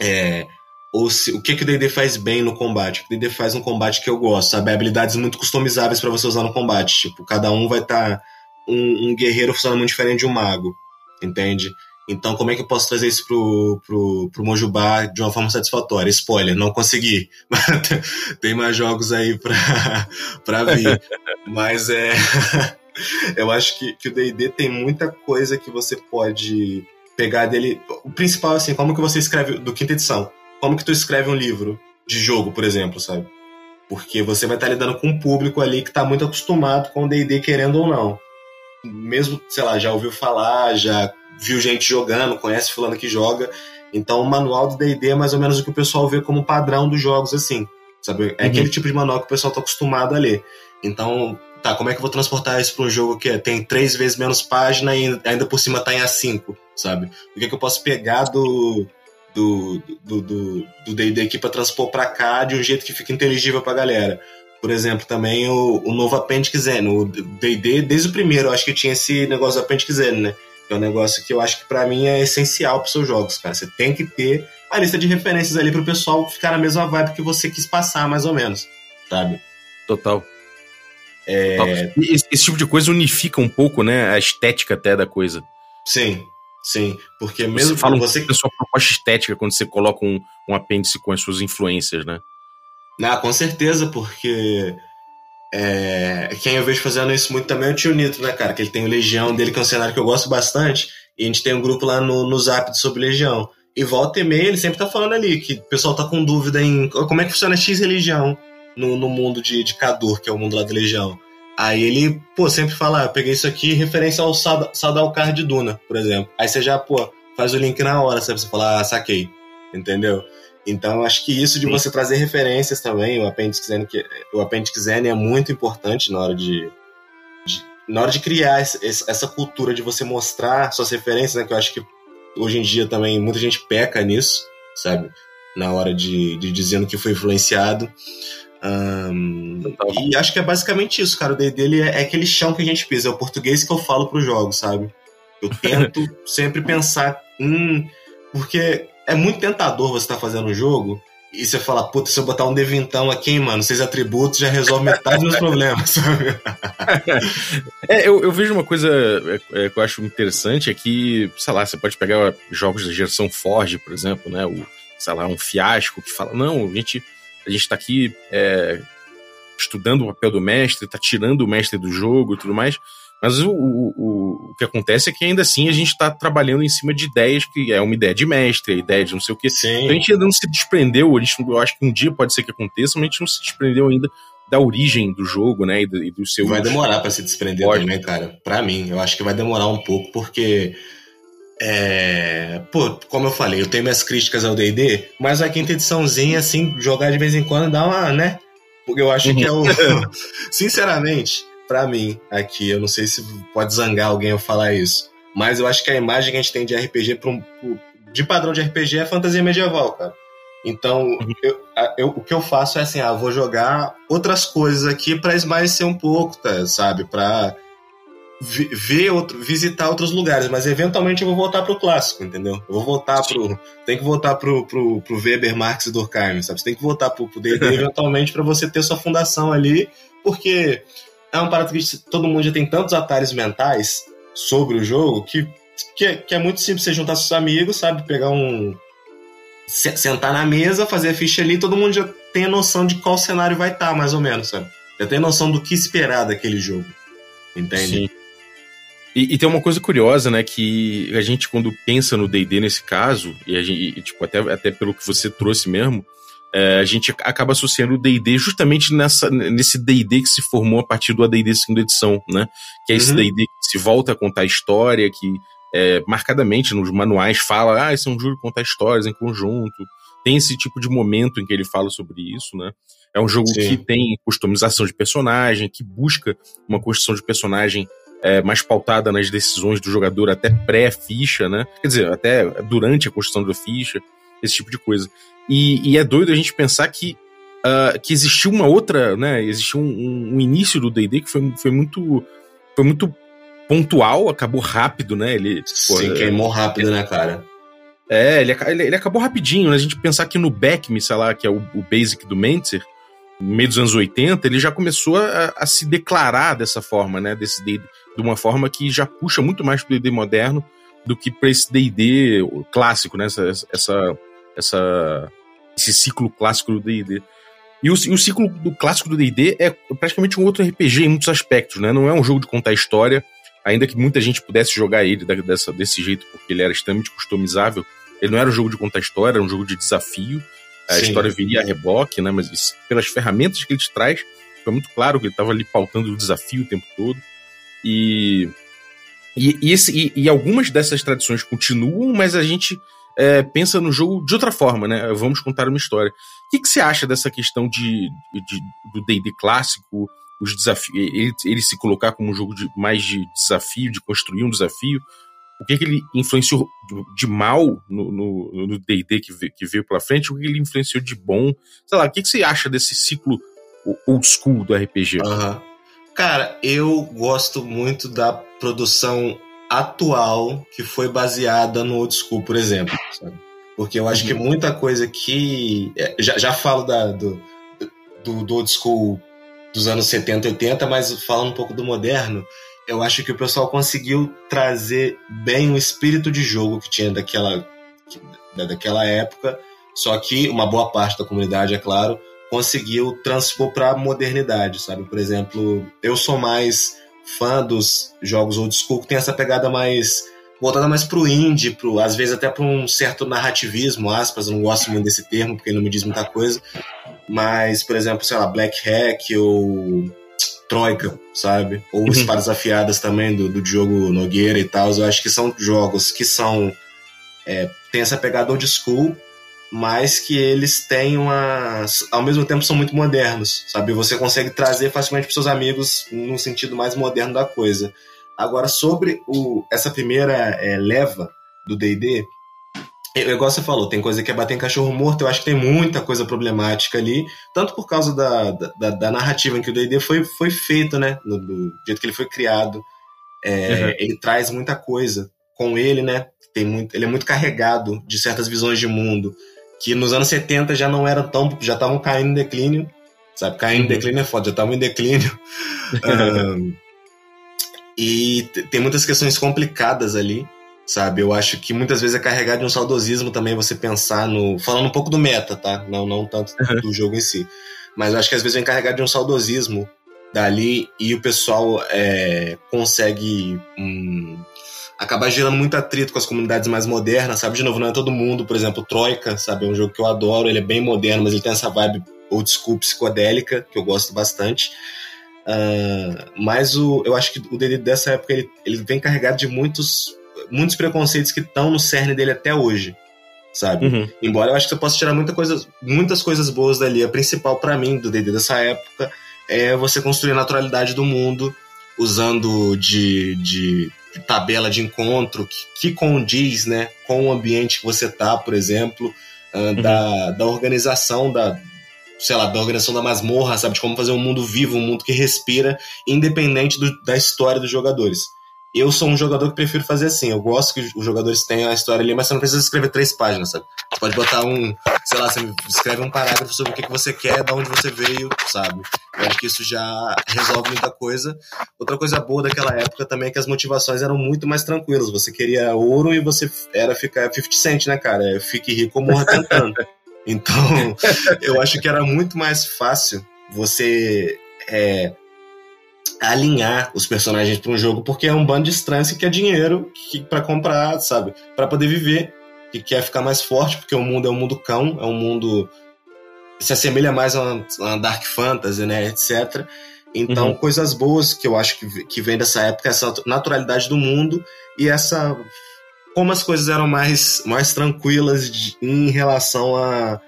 É, ou se, o que, que o D&D faz bem no combate? O D&D faz um combate que eu gosto, sabe? Habilidades muito customizáveis para você usar no combate. Tipo, cada um vai estar... Tá, um, um, guerreiro funcionando muito diferente de um mago, entende? Então, como é que eu posso trazer isso pro, pro, pro Mojubá de uma forma satisfatória? Spoiler, não consegui. Tem mais jogos aí pra, pra vir. Mas é... eu acho que, que o D&D tem muita coisa que você pode pegar dele. O principal, assim, como que você escreve do quinta edição? Como que tu escreve um livro de jogo, por exemplo, sabe? Porque você vai estar lidando com um público ali que está muito acostumado com o D&D querendo ou não. Mesmo, sei lá, já ouviu falar, já viu gente jogando, conhece fulano que joga. Então o manual do D&D é mais ou menos o que o pessoal vê como padrão dos jogos, assim. Sabe? É uhum. aquele tipo de manual que o pessoal está acostumado a ler. Então, tá, como é que eu vou transportar isso para um jogo que tem três vezes menos página e ainda por cima tá em A5? sabe? O que, é que eu posso pegar do do do do D&D aqui para transpor para cá de um jeito que fica inteligível para galera. Por exemplo, também o, o novo Appendix N, o D&D desde o primeiro, eu acho que tinha esse negócio do Appendix N, né? É um negócio que eu acho que para mim é essencial para seus jogos, cara. Você tem que ter a lista de referências ali para o pessoal ficar na mesma vibe que você quis passar, mais ou menos, sabe? Total. É... Esse, esse tipo de coisa unifica um pouco, né, a estética até da coisa. Sim, Sim, porque mesmo você fala você a sua proposta estética quando você coloca um, um apêndice com as suas influências, né? Ah, com certeza, porque é, quem eu vejo fazendo isso muito também é o Tio Nito, né, cara? Que ele tem o Legião dele, que é um cenário que eu gosto bastante, e a gente tem um grupo lá no, no Zap sobre Legião. E volta e meia, ele sempre tá falando ali que o pessoal tá com dúvida em como é que funciona X religião no, no mundo de, de Cador, que é o mundo lá da Legião. Aí ele, pô, sempre fala, ah, eu peguei isso aqui referência ao Sadalcar de Duna, por exemplo. Aí você já, pô, faz o link na hora, sabe? Você fala, ah, saquei. Entendeu? Então, acho que isso de Sim. você trazer referências também, o Appendix N, que, o Appendix N é muito importante na hora de, de na hora de criar esse, essa cultura de você mostrar suas referências, né? Que eu acho que hoje em dia também muita gente peca nisso, sabe? Na hora de, de dizendo que foi influenciado. Um, e acho que é basicamente isso, cara. O D&D é, é, aquele chão que a gente pisa, é o português que eu falo para os jogos, sabe? Eu tento sempre pensar, hum, porque é muito tentador você estar tá fazendo um jogo e você fala, puta, se eu botar um devintão aqui, mano, seis atributos já resolve metade dos meus problemas, é, eu, eu, vejo uma coisa é, é, que eu acho interessante é que, sei lá, você pode pegar jogos da geração Forge, por exemplo, né? O, sei lá, um fiasco que fala, não, a gente a gente está aqui é, estudando o papel do mestre, está tirando o mestre do jogo e tudo mais. Mas o, o, o que acontece é que ainda assim a gente está trabalhando em cima de ideias que é uma ideia de mestre, a ideia de não sei o que. Sim. Então a gente ainda não se desprendeu, a gente, eu acho que um dia pode ser que aconteça, mas a gente não se desprendeu ainda da origem do jogo, né? E do, e do seu. Vai demorar para se desprender pode. também, cara. Para mim, eu acho que vai demorar um pouco, porque é, pô, como eu falei, eu tenho minhas críticas ao D&D, mas a quinta ediçãozinha, assim, jogar de vez em quando dá uma, né? Porque eu acho que é o... Sinceramente, para mim, aqui, eu não sei se pode zangar alguém eu falar isso, mas eu acho que a imagem que a gente tem de RPG pro, pro de padrão de RPG é fantasia medieval, cara. Então, uhum. eu, eu, o que eu faço é assim, ah, vou jogar outras coisas aqui para esmaecer um pouco, tá, sabe? Para ver outro, visitar outros lugares, mas eventualmente eu vou voltar pro clássico, entendeu? Eu vou voltar pro. Tem que voltar pro, pro, pro Weber, Marx e Durkheim, sabe? Você tem que voltar pro D&D eventualmente para você ter sua fundação ali, porque é um parado que todo mundo já tem tantos atalhos mentais sobre o jogo que, que, é, que é muito simples você juntar seus amigos, sabe? Pegar um. Sentar na mesa, fazer a ficha ali, todo mundo já tem a noção de qual cenário vai estar, tá, mais ou menos, sabe? Já tem noção do que esperar daquele jogo. Entende? Sim. E, e, tem uma coisa curiosa, né, que a gente quando pensa no D&D nesse caso, e, a gente, e, tipo, até, até pelo que você trouxe mesmo, é, a gente acaba associando o D&D justamente nessa, nesse D&D que se formou a partir do AD&D segunda edição, né, que é esse D&D uhum. que se volta a contar história, que é, marcadamente nos manuais fala, ah, esse é um jogo de contar histórias em conjunto, tem esse tipo de momento em que ele fala sobre isso, né, é um jogo Sim. que tem customização de personagem, que busca uma construção de personagem é, mais pautada nas decisões do jogador até pré-ficha, né? Quer dizer, até durante a construção da ficha, esse tipo de coisa. E, e é doido a gente pensar que, uh, que existiu uma outra, né? Existiu um, um início do D&D que foi, foi muito foi muito pontual, acabou rápido, né? Ele Sim, pô, queimou rápido, né, cara? É, ele, ele, ele, acabou rapidinho, né? A gente pensar que no Beckme, sei lá, que é o, o basic do Mentzer, no meio dos anos 80, ele já começou a, a se declarar dessa forma, né? Desse D&D de uma forma que já puxa muito mais pro D&D moderno do que para esse D&D clássico, né? Essa, essa, essa, esse ciclo clássico do D&D. E o, e o ciclo do clássico do D&D é praticamente um outro RPG em muitos aspectos, né? Não é um jogo de contar história, ainda que muita gente pudesse jogar ele dessa, desse jeito porque ele era extremamente customizável. Ele não era um jogo de contar história, era um jogo de desafio. A Sim. história viria a reboque, né? Mas isso, pelas ferramentas que ele te traz, foi muito claro que ele estava ali pautando o desafio o tempo todo. E, e, e, esse, e, e algumas dessas tradições continuam, mas a gente é, pensa no jogo de outra forma, né? Vamos contar uma história. O que, que você acha dessa questão de, de do D&D clássico, os desafios, ele, ele, se colocar como um jogo de, mais de desafio, de construir um desafio? O que, que ele influenciou de mal no D&D que, que veio pela frente? O que ele influenciou de bom? Sei lá, o que, que você acha desse ciclo old school do RPG? Uhum. Cara, eu gosto muito da produção atual que foi baseada no old school, por exemplo. Sabe? Porque eu acho uhum. que muita coisa que. É, já, já falo da, do, do, do old school dos anos 70, 80, mas falando um pouco do moderno, eu acho que o pessoal conseguiu trazer bem o espírito de jogo que tinha daquela, daquela época. Só que uma boa parte da comunidade, é claro, conseguiu transpor para a modernidade, sabe? Por exemplo, eu sou mais fã dos jogos old school que tem essa pegada mais voltada mais pro indie, pro, às vezes até para um certo narrativismo, aspas, eu não gosto muito desse termo porque não me diz muita coisa, mas, por exemplo, sei lá, Black Hack ou Troika, sabe? Ou uhum. Espadas Afiadas também, do, do Diogo Nogueira e tal, eu acho que são jogos que são é, tem essa pegada old school, mas que eles têm uma. ao mesmo tempo são muito modernos, sabe? Você consegue trazer facilmente para seus amigos num sentido mais moderno da coisa. Agora, sobre o, essa primeira é, leva do DD, igual você falou, tem coisa que é bater em cachorro morto, eu acho que tem muita coisa problemática ali, tanto por causa da, da, da narrativa em que o DD foi, foi feito, né? Do, do, jeito que ele foi criado. É, uhum. Ele traz muita coisa com ele, né? Tem muito, ele é muito carregado de certas visões de mundo que nos anos 70 já não eram tão. já estavam caindo em declínio. Sabe, caindo em uhum. declínio é foda, já estavam em declínio. um, e tem muitas questões complicadas ali, sabe? Eu acho que muitas vezes é carregado de um saudosismo também você pensar no. Falando um pouco do meta, tá? Não, não tanto uhum. do jogo em si. Mas eu acho que às vezes vem carregado de um saudosismo dali e o pessoal é, consegue. Hum, acabar gerando muito atrito com as comunidades mais modernas, sabe? De novo, não é todo mundo, por exemplo, Troika, sabe? É um jogo que eu adoro, ele é bem moderno, mas ele tem essa vibe old school psicodélica, que eu gosto bastante. Uh, mas o, eu acho que o DD dessa época ele, ele vem carregado de muitos, muitos preconceitos que estão no cerne dele até hoje, sabe? Uhum. Embora eu acho que você possa tirar muita coisa, muitas coisas boas dali. A principal para mim do DD dessa época é você construir a naturalidade do mundo usando de, de tabela de encontro que, que, condiz né, com o ambiente que você tá, por exemplo, uh, uhum. da, da organização da, sei lá, da organização da masmorra, sabe? De como fazer um mundo vivo, um mundo que respira, independente do, da história dos jogadores. Eu sou um jogador que prefiro fazer assim. Eu gosto que os jogadores tenham a história ali, mas você não precisa escrever três páginas, sabe? Você pode botar um, sei lá, você escreve um parágrafo sobre o que, que você quer, de onde você veio, sabe? Eu acho que isso já resolve muita coisa. Outra coisa boa daquela época também é que as motivações eram muito mais tranquilas. Você queria ouro e você era ficar 50 cent, né, cara? Fique rico ou morra tentando. Então, eu acho que era muito mais fácil você é, alinhar os personagens para um jogo, porque é um bando de estranhos que quer dinheiro para comprar, sabe? Para poder viver, que quer ficar mais forte, porque o mundo é um mundo cão, é um mundo se assemelha mais a uma, a uma dark fantasy, né, etc. Então, uhum. coisas boas que eu acho que, que vem dessa época, essa naturalidade do mundo e essa como as coisas eram mais, mais tranquilas de, em relação a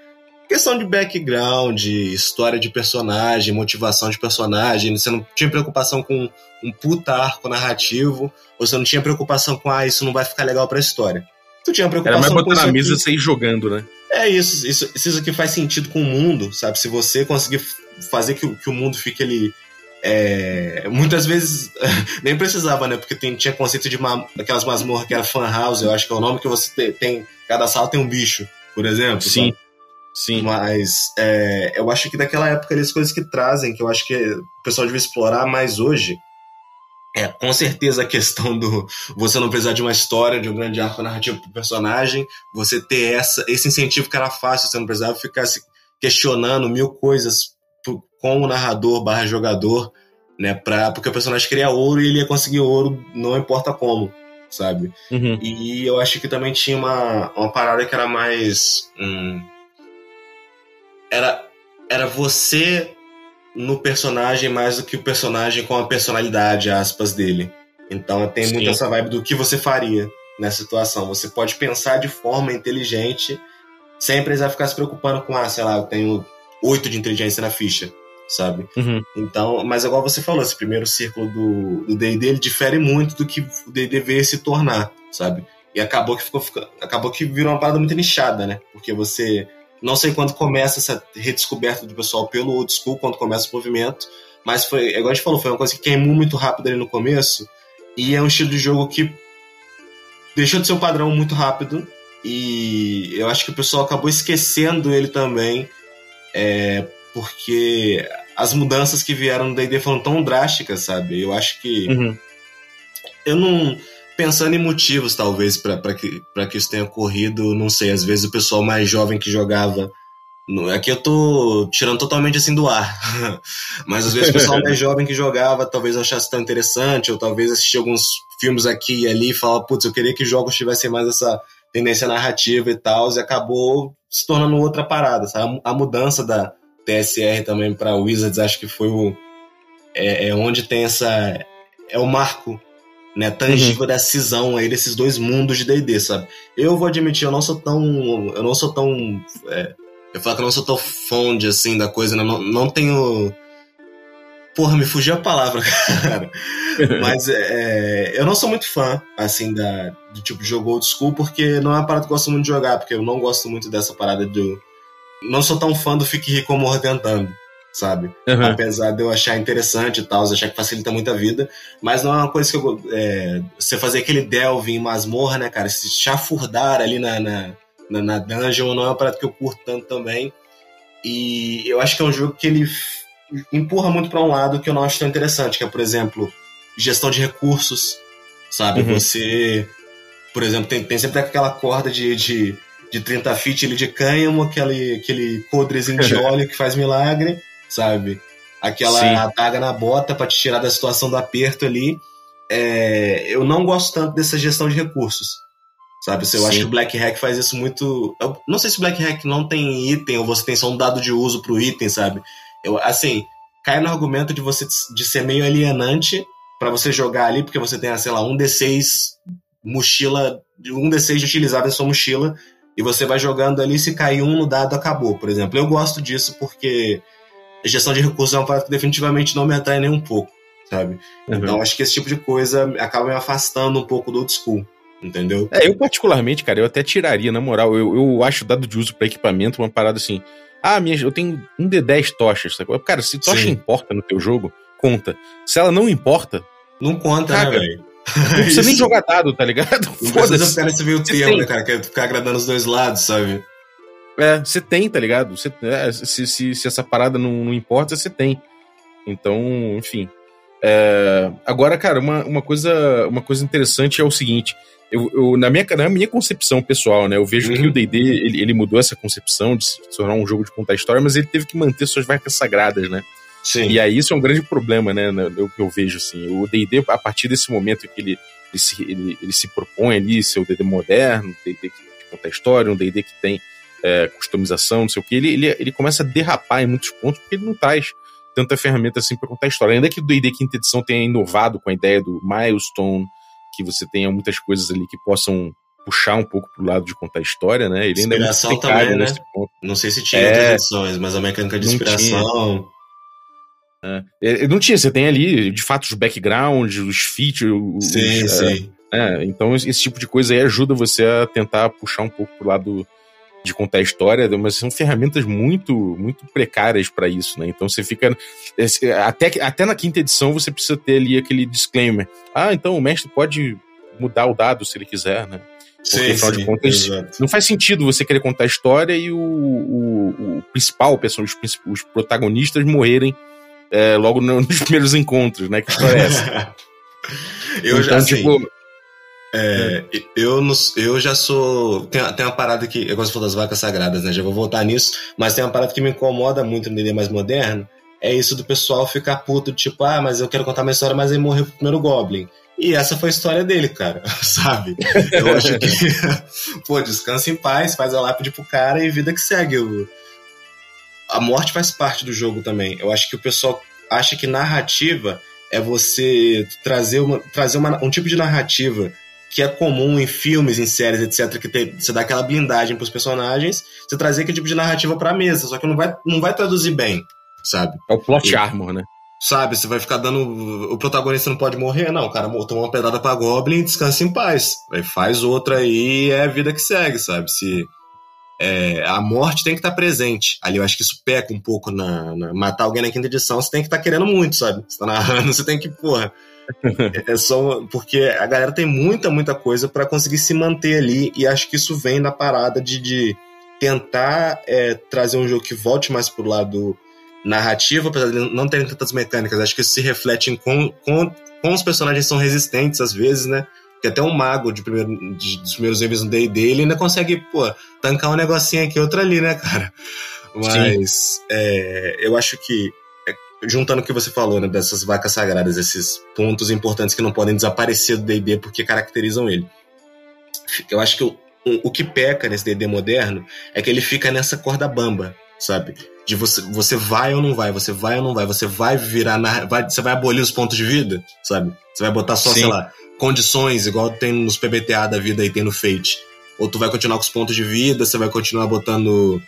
questão de background, história de personagem, motivação de personagem. Você não tinha preocupação com um puta arco narrativo, ou você não tinha preocupação com, ah, isso não vai ficar legal pra história. Tu tinha preocupação Era mais botar na mesa e sair jogando, né? É isso, isso, isso aqui faz sentido com o mundo, sabe? Se você conseguir fazer que, que o mundo fique ali é, muitas vezes nem precisava, né? Porque tem, tinha conceito de uma, daquelas masmorras que era fan house, eu acho que é o nome que você tem. tem cada sala tem um bicho, por exemplo. Sim. Sabe? Sim. Mas é, eu acho que daquela época as coisas que trazem, que eu acho que o pessoal devia explorar mais hoje, é com certeza a questão do você não precisar de uma história, de um grande arco narrativo pro personagem, você ter essa, esse incentivo que era fácil, você não precisava ficar se questionando mil coisas com o narrador barra jogador, né? Pra, porque o personagem queria ouro e ele ia conseguir ouro, não importa como, sabe? Uhum. E eu acho que também tinha uma, uma parada que era mais. Hum, era, era você no personagem mais do que o personagem com a personalidade, aspas, dele. Então tem Sim. muito essa vibe do que você faria nessa situação. Você pode pensar de forma inteligente, sem precisar ficar se preocupando com, ah, sei lá, eu tenho oito de inteligência na ficha sabe? Uhum. Então, mas igual você falou, esse primeiro círculo do D&D, ele difere muito do que o D&D veio se tornar, sabe? E acabou que ficou, acabou que virou uma parada muito nichada, né? Porque você não sei quando começa essa redescoberta do pessoal pelo old school, quando começa o movimento, mas foi, igual a gente falou, foi uma coisa que queimou muito rápido ali no começo, e é um estilo de jogo que deixou de ser um padrão muito rápido, e eu acho que o pessoal acabou esquecendo ele também, é, porque as mudanças que vieram no D&D foram tão drásticas, sabe? Eu acho que... Uhum. Eu não... Pensando em motivos, talvez, para que, que isso tenha ocorrido, não sei, às vezes o pessoal mais jovem que jogava... Aqui eu tô tirando totalmente assim do ar. Mas às vezes o pessoal mais jovem que jogava talvez achasse tão interessante, ou talvez assistia alguns filmes aqui e ali e falava, putz, eu queria que jogos tivessem mais essa tendência narrativa e tal, e acabou se tornando outra parada, sabe? A mudança da, TSR também para Wizards, acho que foi o. É, é, onde tem essa. É o marco né, tangível uhum. da cisão aí desses dois mundos de D&D, sabe? Eu vou admitir, eu não sou tão... Eu não sou tão... É, eu falo que eu não sou tão fonde, assim, da coisa, né? não, não tenho... Porra, me fugiu a palavra, cara. Mas é, eu não sou muito fã, assim, da, do tipo de jogo old school, porque não é uma parada que eu gosto muito de jogar, porque eu não gosto muito dessa parada do não sou tão fã do Fique Rico ou Morra Tentando, sabe? Uhum. Apesar de eu achar interessante e tal, achar que facilita muito a vida, mas não é uma coisa que eu. É, você fazer aquele delve em masmorra, né, cara? Se chafurdar ali na, na, na, na dungeon não é uma parada que eu curto tanto também. E eu acho que é um jogo que ele empurra muito para um lado que eu não acho tão interessante, que é, por exemplo, gestão de recursos, sabe? Uhum. Você, por exemplo, tem, tem sempre aquela corda de, de de 30 feet ele de cânhamo, aquele, aquele codrezinho de óleo que faz milagre, sabe? Aquela Sim. adaga na bota para te tirar da situação do aperto ali. É, eu não gosto tanto dessa gestão de recursos, sabe? Eu Sim. acho que o Black Hack faz isso muito. Eu não sei se o Black Hack não tem item ou você tem só um dado de uso pro item, sabe? Eu, assim, cai no argumento de você de ser meio alienante para você jogar ali, porque você tem, sei lá, um D6 mochila, um D6 de utilizável em sua mochila e você vai jogando ali, se cair um no dado, acabou, por exemplo. Eu gosto disso porque a gestão de recursos é uma parte que definitivamente não me atrai nem um pouco, sabe? Uhum. Então acho que esse tipo de coisa acaba me afastando um pouco do old school. Entendeu? É, eu particularmente, cara, eu até tiraria, na moral. Eu, eu acho dado de uso para equipamento uma parada assim. Ah, minha, eu tenho um de 10 tochas. Sabe? Cara, se tocha Sim. importa no teu jogo, conta. Se ela não importa. Não conta, né, velho? Não precisa nem jogar dado, tá ligado? Não precisa ficar nesse meio termo, né, cara? Quer ficar agradando os dois lados, sabe? É, você tem, tá ligado? Você, é, se, se, se, essa parada não, não importa, você tem. Então, enfim. É, agora, cara, uma, uma, coisa, uma coisa interessante é o seguinte. Eu, eu, na, minha, na minha concepção pessoal, né? Eu vejo uhum. que o D&D, ele, ele, mudou essa concepção de se tornar um jogo de contar história, mas ele teve que manter suas marcas sagradas, né? Sim. E aí isso é um grande problema, né? O que eu vejo, assim. O D&D, a partir desse momento que ele, ele, se, ele, ele se propõe ali ser o D&D moderno, D&D que conta história, um D&D que tem é, customização, não sei o que, ele, ele, ele começa a derrapar em muitos pontos porque ele não traz tanta ferramenta assim para contar história. Ainda que o D&D quinta edição tenha inovado com a ideia do milestone, que você tenha muitas coisas ali que possam puxar um pouco pro lado de contar história, né? Ele ainda é muito também, né? Não sei se tinha é, outras edições, mas a mecânica de inspiração... É, é, não tinha, você tem ali, de fato, os backgrounds, os features... Sim, os, é, sim. É, então esse tipo de coisa aí ajuda você a tentar puxar um pouco pro lado de contar a história, mas são ferramentas muito muito precárias para isso, né? Então você fica até até na quinta edição você precisa ter ali aquele disclaimer. Ah, então o mestre pode mudar o dado se ele quiser, né? Porque, sim, afinal sim, de contas, exato. não faz sentido você querer contar a história e o, o, o principal, os, os protagonistas morrerem é, logo nos primeiros encontros, né? Que história é essa? Eu então, já, assim, tipo, é, eu, eu já sou. Tem, tem uma parada que. Eu gosto de falar das vacas sagradas, né? Já vou voltar nisso. Mas tem uma parada que me incomoda muito no D&D mais moderno. É isso do pessoal ficar puto, tipo, ah, mas eu quero contar uma história, mas aí morreu o primeiro Goblin. E essa foi a história dele, cara, sabe? Eu acho que. pô, descansa em paz, faz a lápide pro cara e vida que segue. A morte faz parte do jogo também. Eu acho que o pessoal acha que narrativa é você trazer, uma, trazer uma, um tipo de narrativa que é comum em filmes, em séries, etc., que tem, você dá aquela blindagem pros personagens, você trazer aquele tipo de narrativa pra mesa, só que não vai, não vai traduzir bem, sabe? É o plot e, armor, né? Sabe, você vai ficar dando. O protagonista não pode morrer, não. O cara tomou uma pedrada pra Goblin descansa em paz. Aí faz outra aí é a vida que segue, sabe? Se. É, a morte tem que estar tá presente. Ali eu acho que isso peca um pouco na, na, matar alguém na quinta edição, você tem que estar tá querendo muito, sabe? Você tá narrando, você tem que, porra, é só porque a galera tem muita, muita coisa para conseguir se manter ali e acho que isso vem da parada de, de tentar é, trazer um jogo que volte mais pro lado narrativo, apesar de não terem tantas mecânicas. Acho que isso se reflete em com, com, com os personagens são resistentes às vezes, né? Porque até um mago de primeiro, de, dos primeiros níveis no D&D, ele ainda consegue, pô, tancar um negocinho aqui, outro ali, né, cara? Mas é, eu acho que juntando o que você falou, né, dessas vacas sagradas, esses pontos importantes que não podem desaparecer do D&D porque caracterizam ele. Eu acho que o, o que peca nesse D&D moderno é que ele fica nessa corda bamba, sabe? De você, você vai ou não vai, você vai ou não vai, você vai virar, na, vai, você vai abolir os pontos de vida, sabe? Você vai botar só, Sim. sei lá, condições, igual tem nos PBTA da vida e tem no Fate. Ou tu vai continuar com os pontos de vida, você vai continuar botando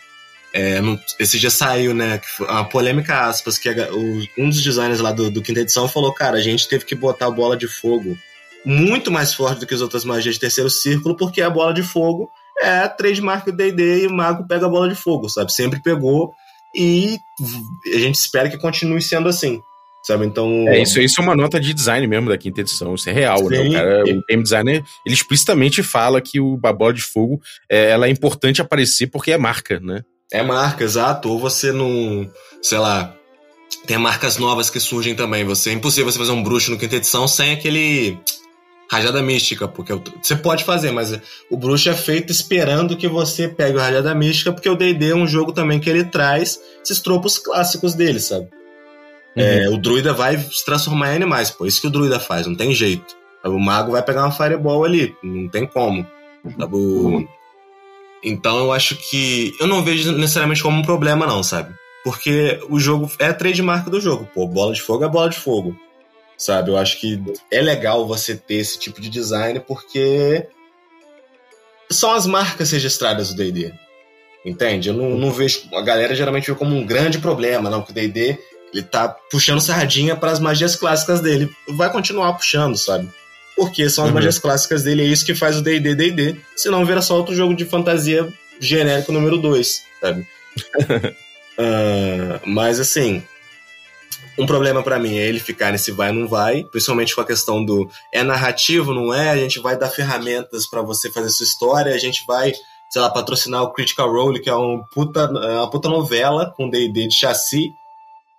é, esse dia saiu, né? Uma polêmica, aspas, que a, o, um dos designers lá do, do quinta edição falou: cara, a gente teve que botar a bola de fogo muito mais forte do que as outras magias de terceiro círculo, porque a bola de fogo é a trademark do DD e o mago pega a bola de fogo, sabe? Sempre pegou e a gente espera que continue sendo assim. Sabe, então. É, isso, isso é uma nota de design mesmo da quinta edição, isso é real, Sim. né? O, cara, o game designer, ele explicitamente fala que o a bola de fogo é, ela é importante aparecer porque é marca, né? É marca, exato. Ou você não. Sei lá. Tem marcas novas que surgem também. Você é impossível você fazer um bruxo no quinta edição sem aquele. Rajada mística, porque você pode fazer, mas o bruxo é feito esperando que você pegue o Rajada Mística, porque o DD é um jogo também que ele traz esses tropos clássicos dele, sabe? Uhum. É, o druida vai se transformar em animais, pô. Isso que o druida faz, não tem jeito. O mago vai pegar uma fireball ali, não tem como. Sabe? O, uhum. Então eu acho que. Eu não vejo necessariamente como um problema, não, sabe? Porque o jogo é a trademark do jogo. Pô, bola de fogo é bola de fogo. Sabe? Eu acho que é legal você ter esse tipo de design porque são as marcas registradas do DD. Entende? Eu não, não, vejo. A galera geralmente vê como um grande problema, não, que o DD Ele tá puxando sardinha para as magias clássicas dele. Vai continuar puxando, sabe? Porque são as uhum. magias clássicas dele, é isso que faz o D&D D&D. Senão vira só outro jogo de fantasia genérico número 2, sabe? uh, mas assim, um problema para mim é ele ficar nesse vai não vai, principalmente com a questão do é narrativo, não é? A gente vai dar ferramentas para você fazer sua história, a gente vai, sei lá, patrocinar o Critical Role, que é uma puta, é uma puta novela com D&D de chassi,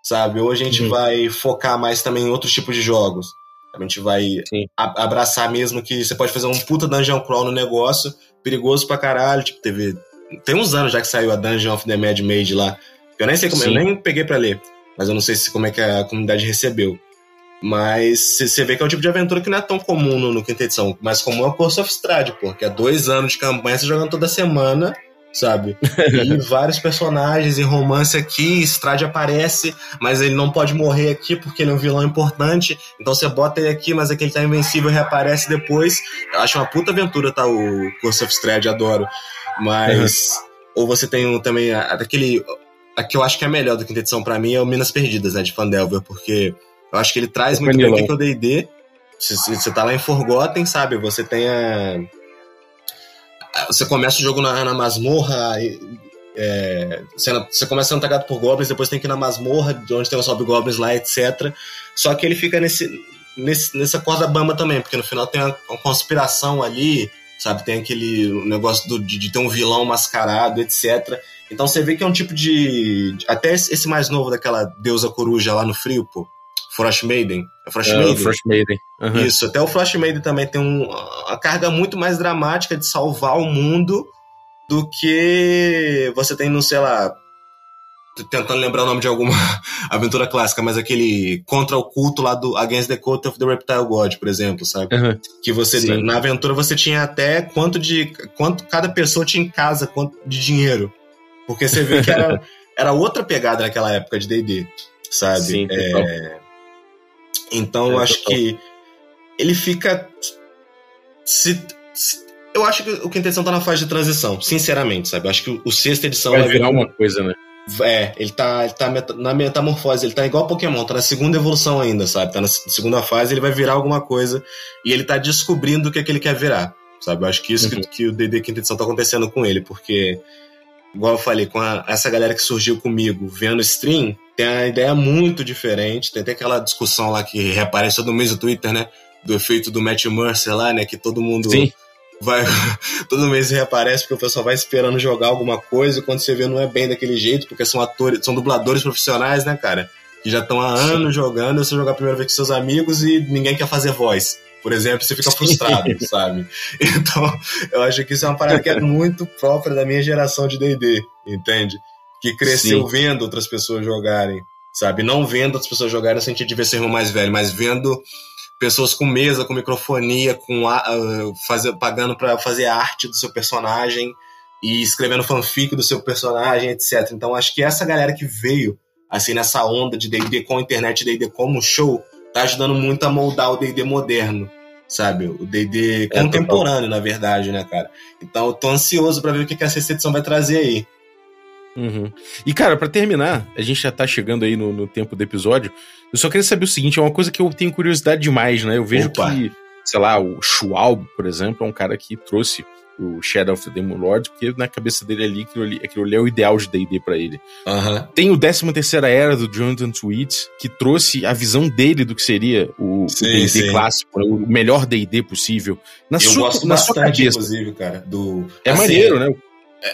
sabe? Ou a gente uhum. vai focar mais também em outros tipos de jogos. A gente vai abraçar mesmo que você pode fazer um puta dungeon crawl no negócio, perigoso pra caralho. Tipo, teve. Tem uns anos já que saiu a Dungeon of the Mad Mage lá. Eu nem sei como. Sim. Eu nem peguei para ler. Mas eu não sei se como é que a comunidade recebeu. Mas você vê que é um tipo de aventura que não é tão comum no, no quinta edição. Mas comum é o Course of Strade, porque é dois anos de campanha, você jogando toda semana sabe? E vários personagens e romance aqui, Strade aparece, mas ele não pode morrer aqui porque ele é um vilão importante. Então você bota ele aqui, mas aquele tá invencível e reaparece depois. Eu acho uma puta aventura, tá? O Curse of Strade, adoro. Mas. Uhum. Ou você tem um, também aquele. A que eu acho que é melhor do quinta edição para mim é o Minas Perdidas, né? De Fandelver, porque eu acho que ele traz muito bem o que é o DD. Você tá lá em Forgotten, sabe? Você tem a você começa o jogo na, na masmorra, é, você, você, começa sendo atacado por goblins, depois tem que ir na masmorra, de onde tem os hobgoblins lá, etc. Só que ele fica nesse, nesse, nessa corda bamba também, porque no final tem uma, uma conspiração ali, sabe? Tem aquele negócio do, de, de, ter um vilão mascarado, etc. Então você vê que é um tipo de. Até esse mais novo daquela deusa coruja lá no frio, pô. Frost Maiden. É Frost é, Maiden? Frost Maiden. Uhum. Isso, até o Frost Maiden também tem um, uma carga muito mais dramática de salvar o mundo do que você tem no, sei lá, tentando lembrar o nome de alguma aventura clássica, mas aquele contra o culto lá do Against the Cult of the Reptile God, por exemplo, sabe? Uhum. Que você Sim. na aventura você tinha até quanto de quanto cada pessoa tinha em casa, quanto de dinheiro. Porque você vê que era, era outra pegada naquela época de D&D, sabe? Sim, é, então é, eu acho total. que ele fica. Se, se, eu acho que o Quinta Edição tá na fase de transição, sinceramente, sabe? Eu acho que o, sexta edição vai, vai virar uma coisa, né? É, ele tá, ele tá na metamorfose, ele tá igual Pokémon, tá na segunda evolução ainda, sabe? Tá na segunda fase, ele vai virar alguma coisa e ele tá descobrindo o que é que ele quer virar, sabe? Eu acho que isso uhum. que, que, o DD Quinta Edição tá acontecendo com ele, porque, igual eu falei, com a, essa galera que surgiu comigo vendo stream, tem uma ideia muito diferente. Tem até aquela discussão lá que reaparece todo mês no Twitter, né? Do efeito do Matt Mercer lá, né? Que todo mundo Sim. vai. todo mês reaparece porque o pessoal vai esperando jogar alguma coisa. E quando você vê, não é bem daquele jeito, porque são atores, são dubladores profissionais, né, cara? Que já estão há anos Sim. jogando. Você jogar a primeira vez com seus amigos e ninguém quer fazer voz por exemplo, você fica frustrado, sabe? Então, eu acho que isso é uma parada que é muito própria da minha geração de D&D, entende? que cresceu Sim. vendo outras pessoas jogarem, sabe? Não vendo outras pessoas jogarem no sentido de ver seu irmão mais velho, mas vendo pessoas com mesa, com microfonia, com uh, fazer, pagando para fazer arte do seu personagem e escrevendo fanfic do seu personagem, etc. Então acho que essa galera que veio assim nessa onda de D&D com a internet, D&D como show, tá ajudando muito a moldar o D&D moderno, sabe? O D&D é, contemporâneo, na verdade, né, cara? Então eu tô ansioso para ver o que, que essa edição vai trazer aí. Uhum. E, cara, para terminar, a gente já tá chegando aí no, no, tempo do episódio. Eu só queria saber o seguinte: é uma coisa que eu tenho curiosidade demais, né? Eu vejo Opa. que, sei lá, o Schwalb, por exemplo, é um cara que trouxe o Shadow of the Demon Lord, porque na cabeça dele ali, aquilo ali, aquilo ali é o ideal de DD pra ele. Uhum. Tem o 13 terceira era do Jonathan Sweet, que trouxe a visão dele do que seria o D&D clássico, né? o melhor D&D possível. Na eu sua, gosto na bastante, sua cabeça. inclusive, cara, do... É assim, maneiro, né?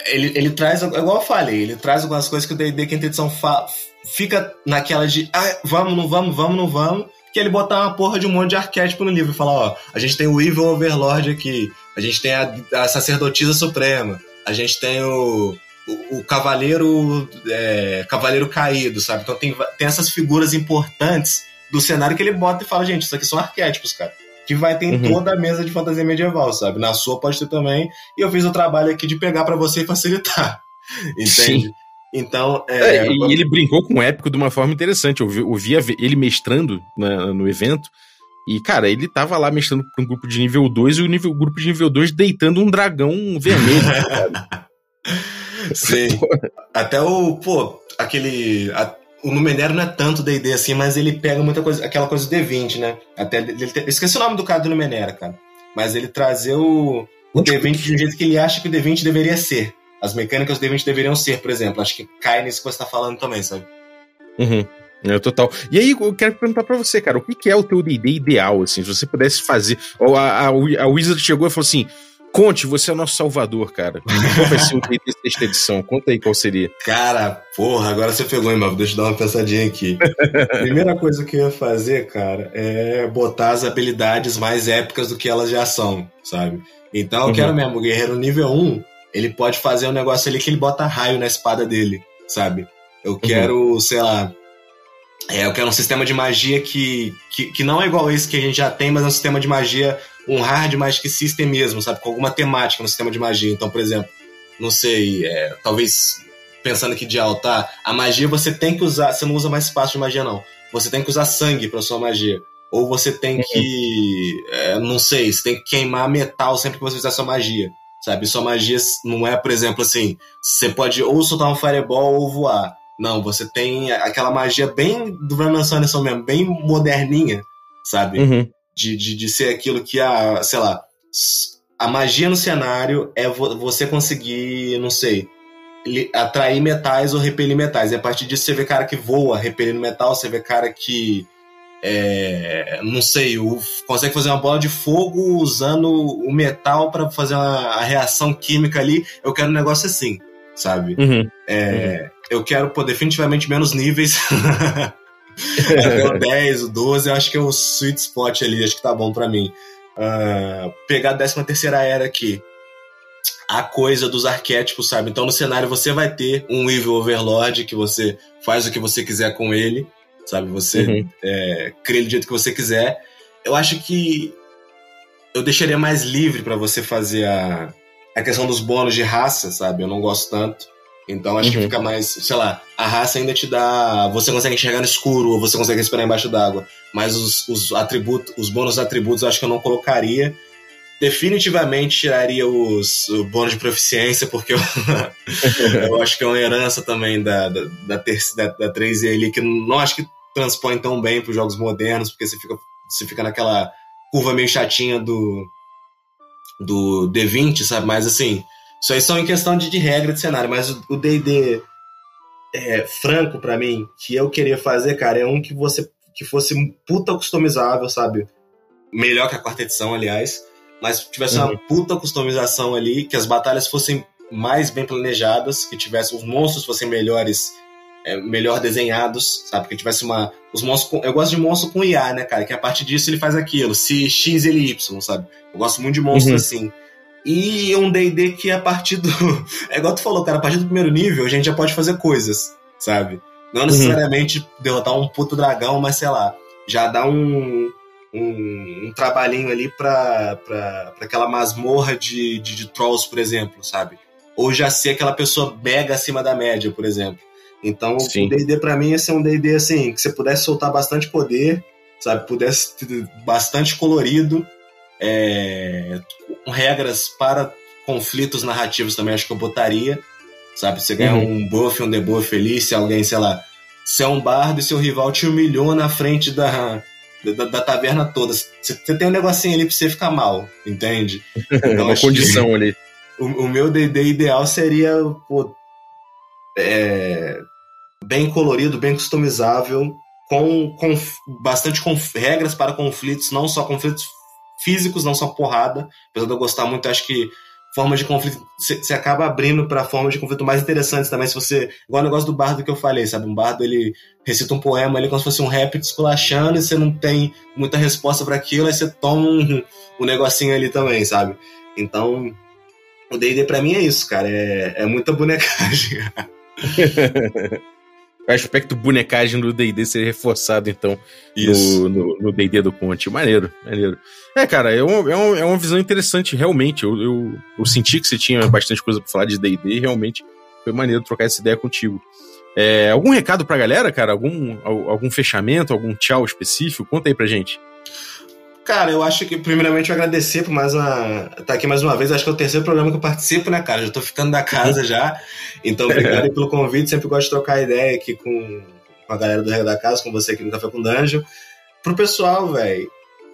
Ele, ele traz, igual eu falei, ele traz algumas coisas que o D&D Quinta Edição fa, fica naquela de ah, vamos, não vamos, vamos, não vamos, que ele botar uma porra de um monte de arquétipo no livro e falar, ó, a gente tem o Evil Overlord aqui, a gente tem a, a Sacerdotisa Suprema, a gente tem o, o, o Cavaleiro é, Cavaleiro Caído, sabe? Então tem, tem essas figuras importantes do cenário que ele bota e fala, gente, isso aqui são arquétipos, cara que vai ter em uhum. toda a mesa de fantasia medieval, sabe? Na sua pode ter também. E eu fiz o trabalho aqui de pegar para você e facilitar. Entende? Sim. Então. É, é, e ele brincou com o épico de uma forma interessante. Eu vi, ele mestrando na, no evento. E, cara, ele tava lá mestrando pra um grupo de nível 2 e o nível, grupo de nível 2 deitando um dragão vermelho. Sim. Até o, pô, aquele. A, o Numenero não é tanto D&D assim, mas ele pega muita coisa, aquela coisa do D20, né? Até ele, esqueci o nome do cara do Numenera, cara. Mas ele trazer o, o D20 de um jeito que ele acha que o D20 deveria ser. As mecânicas do D20 deveriam ser, por exemplo. Acho que cai nisso que você tá falando também, sabe? Uhum. É, total. E aí, eu quero perguntar pra você, cara, o que, é o teu D&D ideal, assim, se você pudesse fazer... A, a, a Wizard chegou e falou assim, Conte, você é o nosso salvador, cara. Qual vai ser o D&D sexta edição? Conta aí qual seria. Cara, porra, agora você pegou, irmão. Deixa eu dar uma pensadinha aqui. Primeira coisa que eu ia fazer, cara, é botar as habilidades mais épicas do que elas já são, sabe? Então eu uhum. quero mesmo, o guerreiro nível 1, ele pode fazer um negócio ali que ele bota raio na espada dele, sabe? Eu uhum. quero, uhum. sei lá, é, eu quero um sistema de magia que, que, que não é igual esse que a gente já tem, mas é um sistema de magia um hard magic system mesmo, sabe? Com alguma temática no sistema de magia. Então, por exemplo, não sei, é, talvez pensando aqui de altar, a magia você tem que usar, você não usa mais espaço de magia, não. Você tem que usar sangue para sua magia. Ou você tem uhum. que, é, não sei, você tem que queimar metal sempre que você fizer sua magia. Sabe? Sua magia não é, por exemplo, assim, você pode ou soltar um fireball ou voar. Não, você tem aquela magia bem do Brandon Sanderson mesmo, bem moderninha, sabe? Uhum de, de, de ser aquilo que a, sei lá, a magia no cenário é você conseguir, não sei, atrair metais ou repelir metais. E a partir disso você vê cara que voa repelindo metal, você vê cara que. É, não sei, consegue fazer uma bola de fogo usando o metal para fazer uma, a reação química ali. Eu quero um negócio assim, sabe? Uhum. É, uhum. Eu quero pô, definitivamente menos níveis. Até o 10, o 12, eu acho que é o sweet spot ali, acho que tá bom para mim. Uh, pegar a 13 terceira era aqui. A coisa dos arquétipos, sabe? Então no cenário você vai ter um Evil Overlord que você faz o que você quiser com ele, sabe? Você uhum. é, cria do jeito que você quiser. Eu acho que eu deixaria mais livre para você fazer a, a questão dos bônus de raça, sabe? Eu não gosto tanto. Então acho uhum. que fica mais, sei lá, a raça ainda te dá. Você consegue enxergar no escuro, ou você consegue respirar embaixo d'água. Mas os, os atributos, os bônus atributos, acho que eu não colocaria. Definitivamente tiraria os o bônus de proficiência, porque eu, eu acho que é uma herança também da, da, da, ter, da, da 3 ali, que não acho que transpõe tão bem para os jogos modernos, porque você fica, você fica naquela curva meio chatinha do, do D20, sabe? Mas assim, isso aí são em questão de, de regra de cenário, mas o D&D é, franco para mim, que eu queria fazer, cara, é um que você que fosse puta customizável, sabe? Melhor que a quarta edição, aliás, mas tivesse uhum. uma puta customização ali, que as batalhas fossem mais bem planejadas, que tivesse os monstros fossem melhores, melhor desenhados, sabe? Que tivesse uma os monstros com, eu gosto de monstro com IA, né, cara? Que a partir disso ele faz aquilo, se X ele Y, sabe? Eu gosto muito de monstros uhum. assim. E um DD que a partir do. É igual tu falou, cara, a partir do primeiro nível a gente já pode fazer coisas, sabe? Não necessariamente uhum. derrotar um puto dragão, mas sei lá, já dá um, um, um trabalhinho ali pra, pra, pra aquela masmorra de, de, de, trolls, por exemplo, sabe? Ou já ser aquela pessoa mega acima da média, por exemplo. Então, Sim. o DD pra mim ia ser um DD assim, que você pudesse soltar bastante poder, sabe? Pudesse ter bastante colorido é, regras para conflitos narrativos também acho que eu botaria. Sabe? Você ganha uhum. um buff, um debuff ali, se alguém, sei lá, se é um bardo e seu rival te humilhou na frente da, da, da taverna toda. Você tem um negocinho ali pra você ficar mal, entende? Então, Uma condição ali. O, o meu DD ideal seria pô, é, bem colorido, bem customizável, com, com bastante regras para conflitos, não só conflitos físicos, não só porrada. Apesar de eu gostar muito, acho que formas de conflito você acaba abrindo para formas de conflito mais interessantes também se você igual o negócio do bardo que eu falei sabe? Um bardo ele recita um poema ali como se fosse um rap desculachando e você não tem muita resposta para aquilo aí você toma um, um negocinho ali também sabe? Então o D&D para mim é isso cara é, é muita bonecagem o aspecto bonecagem do D&D ser reforçado, então, Isso. no D&D do Conte. Maneiro, maneiro. É, cara, é, um, é, um, é uma visão interessante, realmente. Eu, eu, eu, senti que você tinha bastante coisa pra falar de D&D e realmente foi maneiro trocar essa ideia contigo. É, algum recado pra galera, cara? Algum, algum fechamento, algum tchau específico? Conta aí pra gente. Cara, eu acho que, primeiramente, eu agradecer por mais uma. Tá aqui mais uma vez, acho que é o terceiro programa que eu participo, né, cara? Já tô ficando da casa já. Então, obrigado pelo convite. Sempre gosto de trocar ideia aqui com, com a galera do Regra da Casa, com você aqui no Café com Dungeon. Pro pessoal, velho,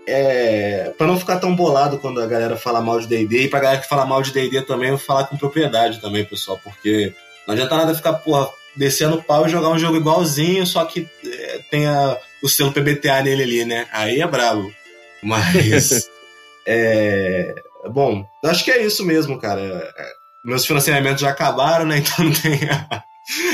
é, para não ficar tão bolado quando a galera fala mal de D&D e pra galera que fala mal de D&D também, eu falar com propriedade também, pessoal, porque não adianta nada ficar, porra, descendo o pau e jogar um jogo igualzinho, só que é, tenha o selo PBTA nele ali, né? Aí é brabo. Mas, é, bom, acho que é isso mesmo, cara. Meus financiamentos já acabaram, né? Então não tem...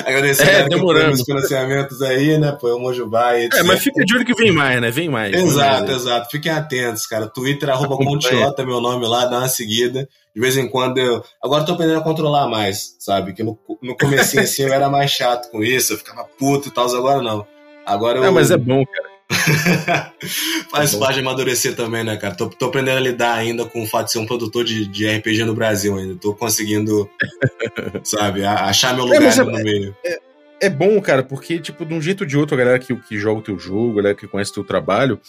Agradecer é, demorando. os financiamentos aí, né? Pô, o Mojubá etc. É, mas fica de olho que vem mais, né? Vem mais. Exato, exato. Fiquem atentos, cara. Twitter, arroba Contiota, meu nome lá, dá uma seguida. De vez em quando eu. Agora eu tô aprendendo a controlar mais, sabe? Que no, no comecinho assim eu era mais chato com isso, eu ficava puto e tal, agora não. Agora eu. É, mas é bom, cara. Faz é parte de amadurecer também, né, cara? Tô, tô, aprendendo a lidar ainda com o fato de ser um produtor de, de RPG no Brasil ainda. Tô conseguindo, sabe, achar meu é, lugar é, no meio. É, é, bom, cara, porque, tipo, de um jeito ou de outro, a galera que, que joga o teu jogo, a galera que conhece o teu trabalho,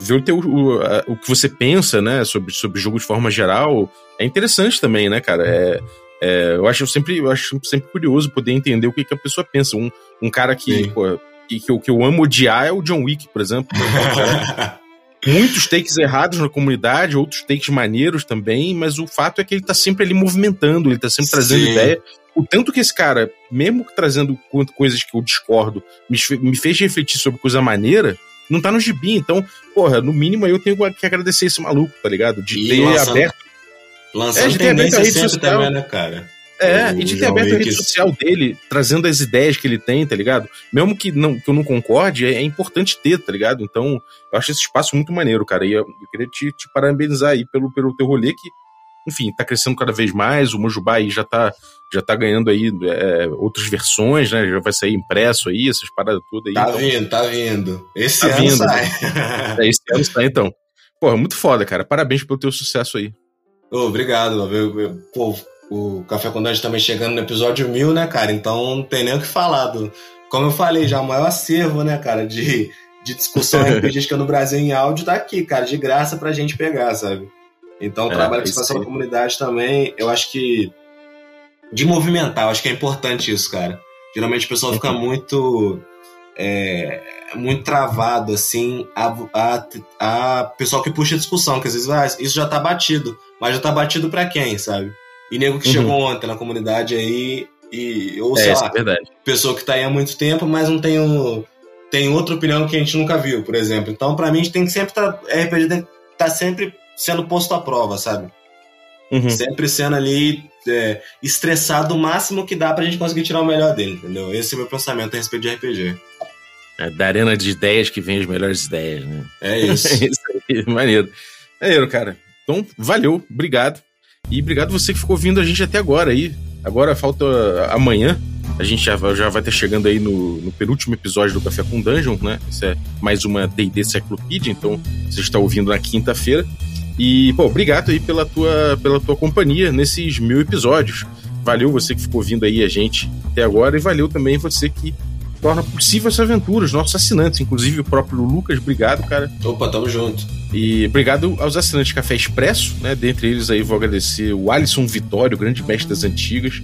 ver o, teu, o, a, o que você pensa, né, sobre, sobre jogo de forma geral, é interessante também, né, cara? É, é, eu acho sempre, eu acho sempre curioso poder entender o que, que a pessoa pensa. Um, um cara que, pô, que, que, eu, que eu amo odiar é o John Wick, por exemplo. Muitos takes errados na comunidade, outros takes maneiros também, mas o fato é que ele tá sempre ali movimentando, ele tá sempre trazendo Sim. ideia. O tanto que esse cara, mesmo trazendo coisas que eu discordo, me, me fez refletir sobre coisa maneira, não tá no gibi. Então, porra, no mínimo eu tenho que agradecer esse maluco, tá ligado? De e ter lançando, aberto. Lançando é, de ter aberto a rede social. também, né, cara? É, e de ter aberto a rede social dele, trazendo as ideias que ele tem, tá ligado? Mesmo que, não, que eu não concorde, é, é importante ter, tá ligado? Então, eu acho esse espaço muito maneiro, cara. E eu, eu queria te, te, parabenizar aí pelo, pelo teu rolê que, enfim, tá crescendo cada vez mais. O Mojubá aí já tá, já tá ganhando aí é, outras versões, né? Já vai sair impresso aí, essas paradas todas aí. Tá então, vindo, tá vindo. Esse tá ano vindo, sai. é, esse ano sai, então. Porra, muito foda, cara. Parabéns pelo teu sucesso aí. Oh, obrigado, Pô, o Café com Dungeon também chegando no episódio mil, né, cara? Então não tem nem o que falar. Do, como eu falei, já o maior acervo, né, cara, de, de discussão RPGística no Brasil em áudio tá aqui, cara, de graça pra gente pegar, sabe? Então, o é, trabalho que você faz comunidade também, eu acho que. De movimentar, eu acho que é importante isso, cara. Geralmente o pessoal fica uhum. muito. É, muito travado, assim, a, a, a pessoal que puxa a discussão, que às vezes ah, isso já tá batido. Mas já tá batido para quem, sabe? E nego que uhum. chegou ontem na comunidade aí, e, ou é, sei lá, é pessoa que tá aí há muito tempo, mas não tem, um, tem outra opinião que a gente nunca viu, por exemplo. Então, para mim, a gente tem que sempre estar. Tá, RPG tem que tá sempre sendo posto à prova, sabe? Uhum. Sempre sendo ali é, estressado o máximo que dá pra gente conseguir tirar o melhor dele, entendeu? Esse é o meu pensamento a respeito de RPG. É da arena de ideias que vem as melhores ideias, né? É isso. é isso aí, maneiro. Maneiro, cara. Então, valeu, obrigado. E obrigado você que ficou vindo a gente até agora aí. Agora falta amanhã. A gente já, já vai estar chegando aí no, no, penúltimo episódio do Café com Dungeon, né? Isso é mais uma D&D Cyclopedia, então você está ouvindo na quinta-feira. E, pô, obrigado aí pela tua, pela tua companhia nesses mil episódios. Valeu você que ficou vindo aí a gente até agora e valeu também você que torna possível essa aventura, os nossos assinantes, inclusive o próprio Lucas. Obrigado, cara. Opa, tamo junto. E obrigado aos assinantes de Café Expresso, né? Dentre eles aí vou agradecer o Alisson Vitório, grande mestre das antigas,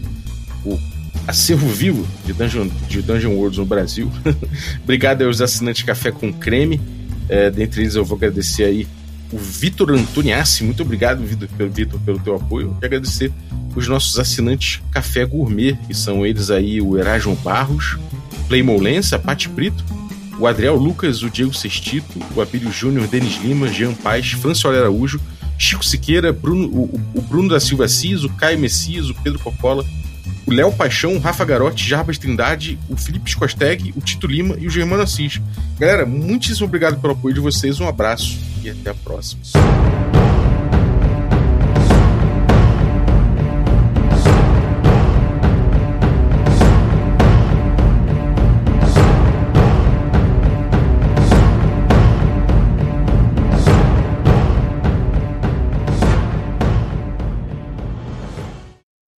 o acervo vivo de Dungeon, de Dungeon Worlds no Brasil. obrigado aos assinantes de Café com Creme. É, dentre eles eu vou agradecer aí o Vitor Antoniassi. Muito obrigado, Vitor, pelo, pelo teu apoio. E agradecer os nossos assinantes Café Gourmet, que são eles aí o Erasmo Barros, Playmol Lença, Pati Brito, o Adriel Lucas, o Diego Sestito, o Abílio Júnior, Denis Lima, Jean Paz, François Araújo, Chico Siqueira, Bruno, o, o, Bruno da Silva Cis, o Caio Messias, o Pedro Cocola, o Léo Paixão, o Rafa Garotti, Jarbas Trindade, o Felipe Scosteg, o Tito Lima e o Germano Assis. Galera, muitíssimo obrigado pelo apoio de vocês, um abraço e até a próxima.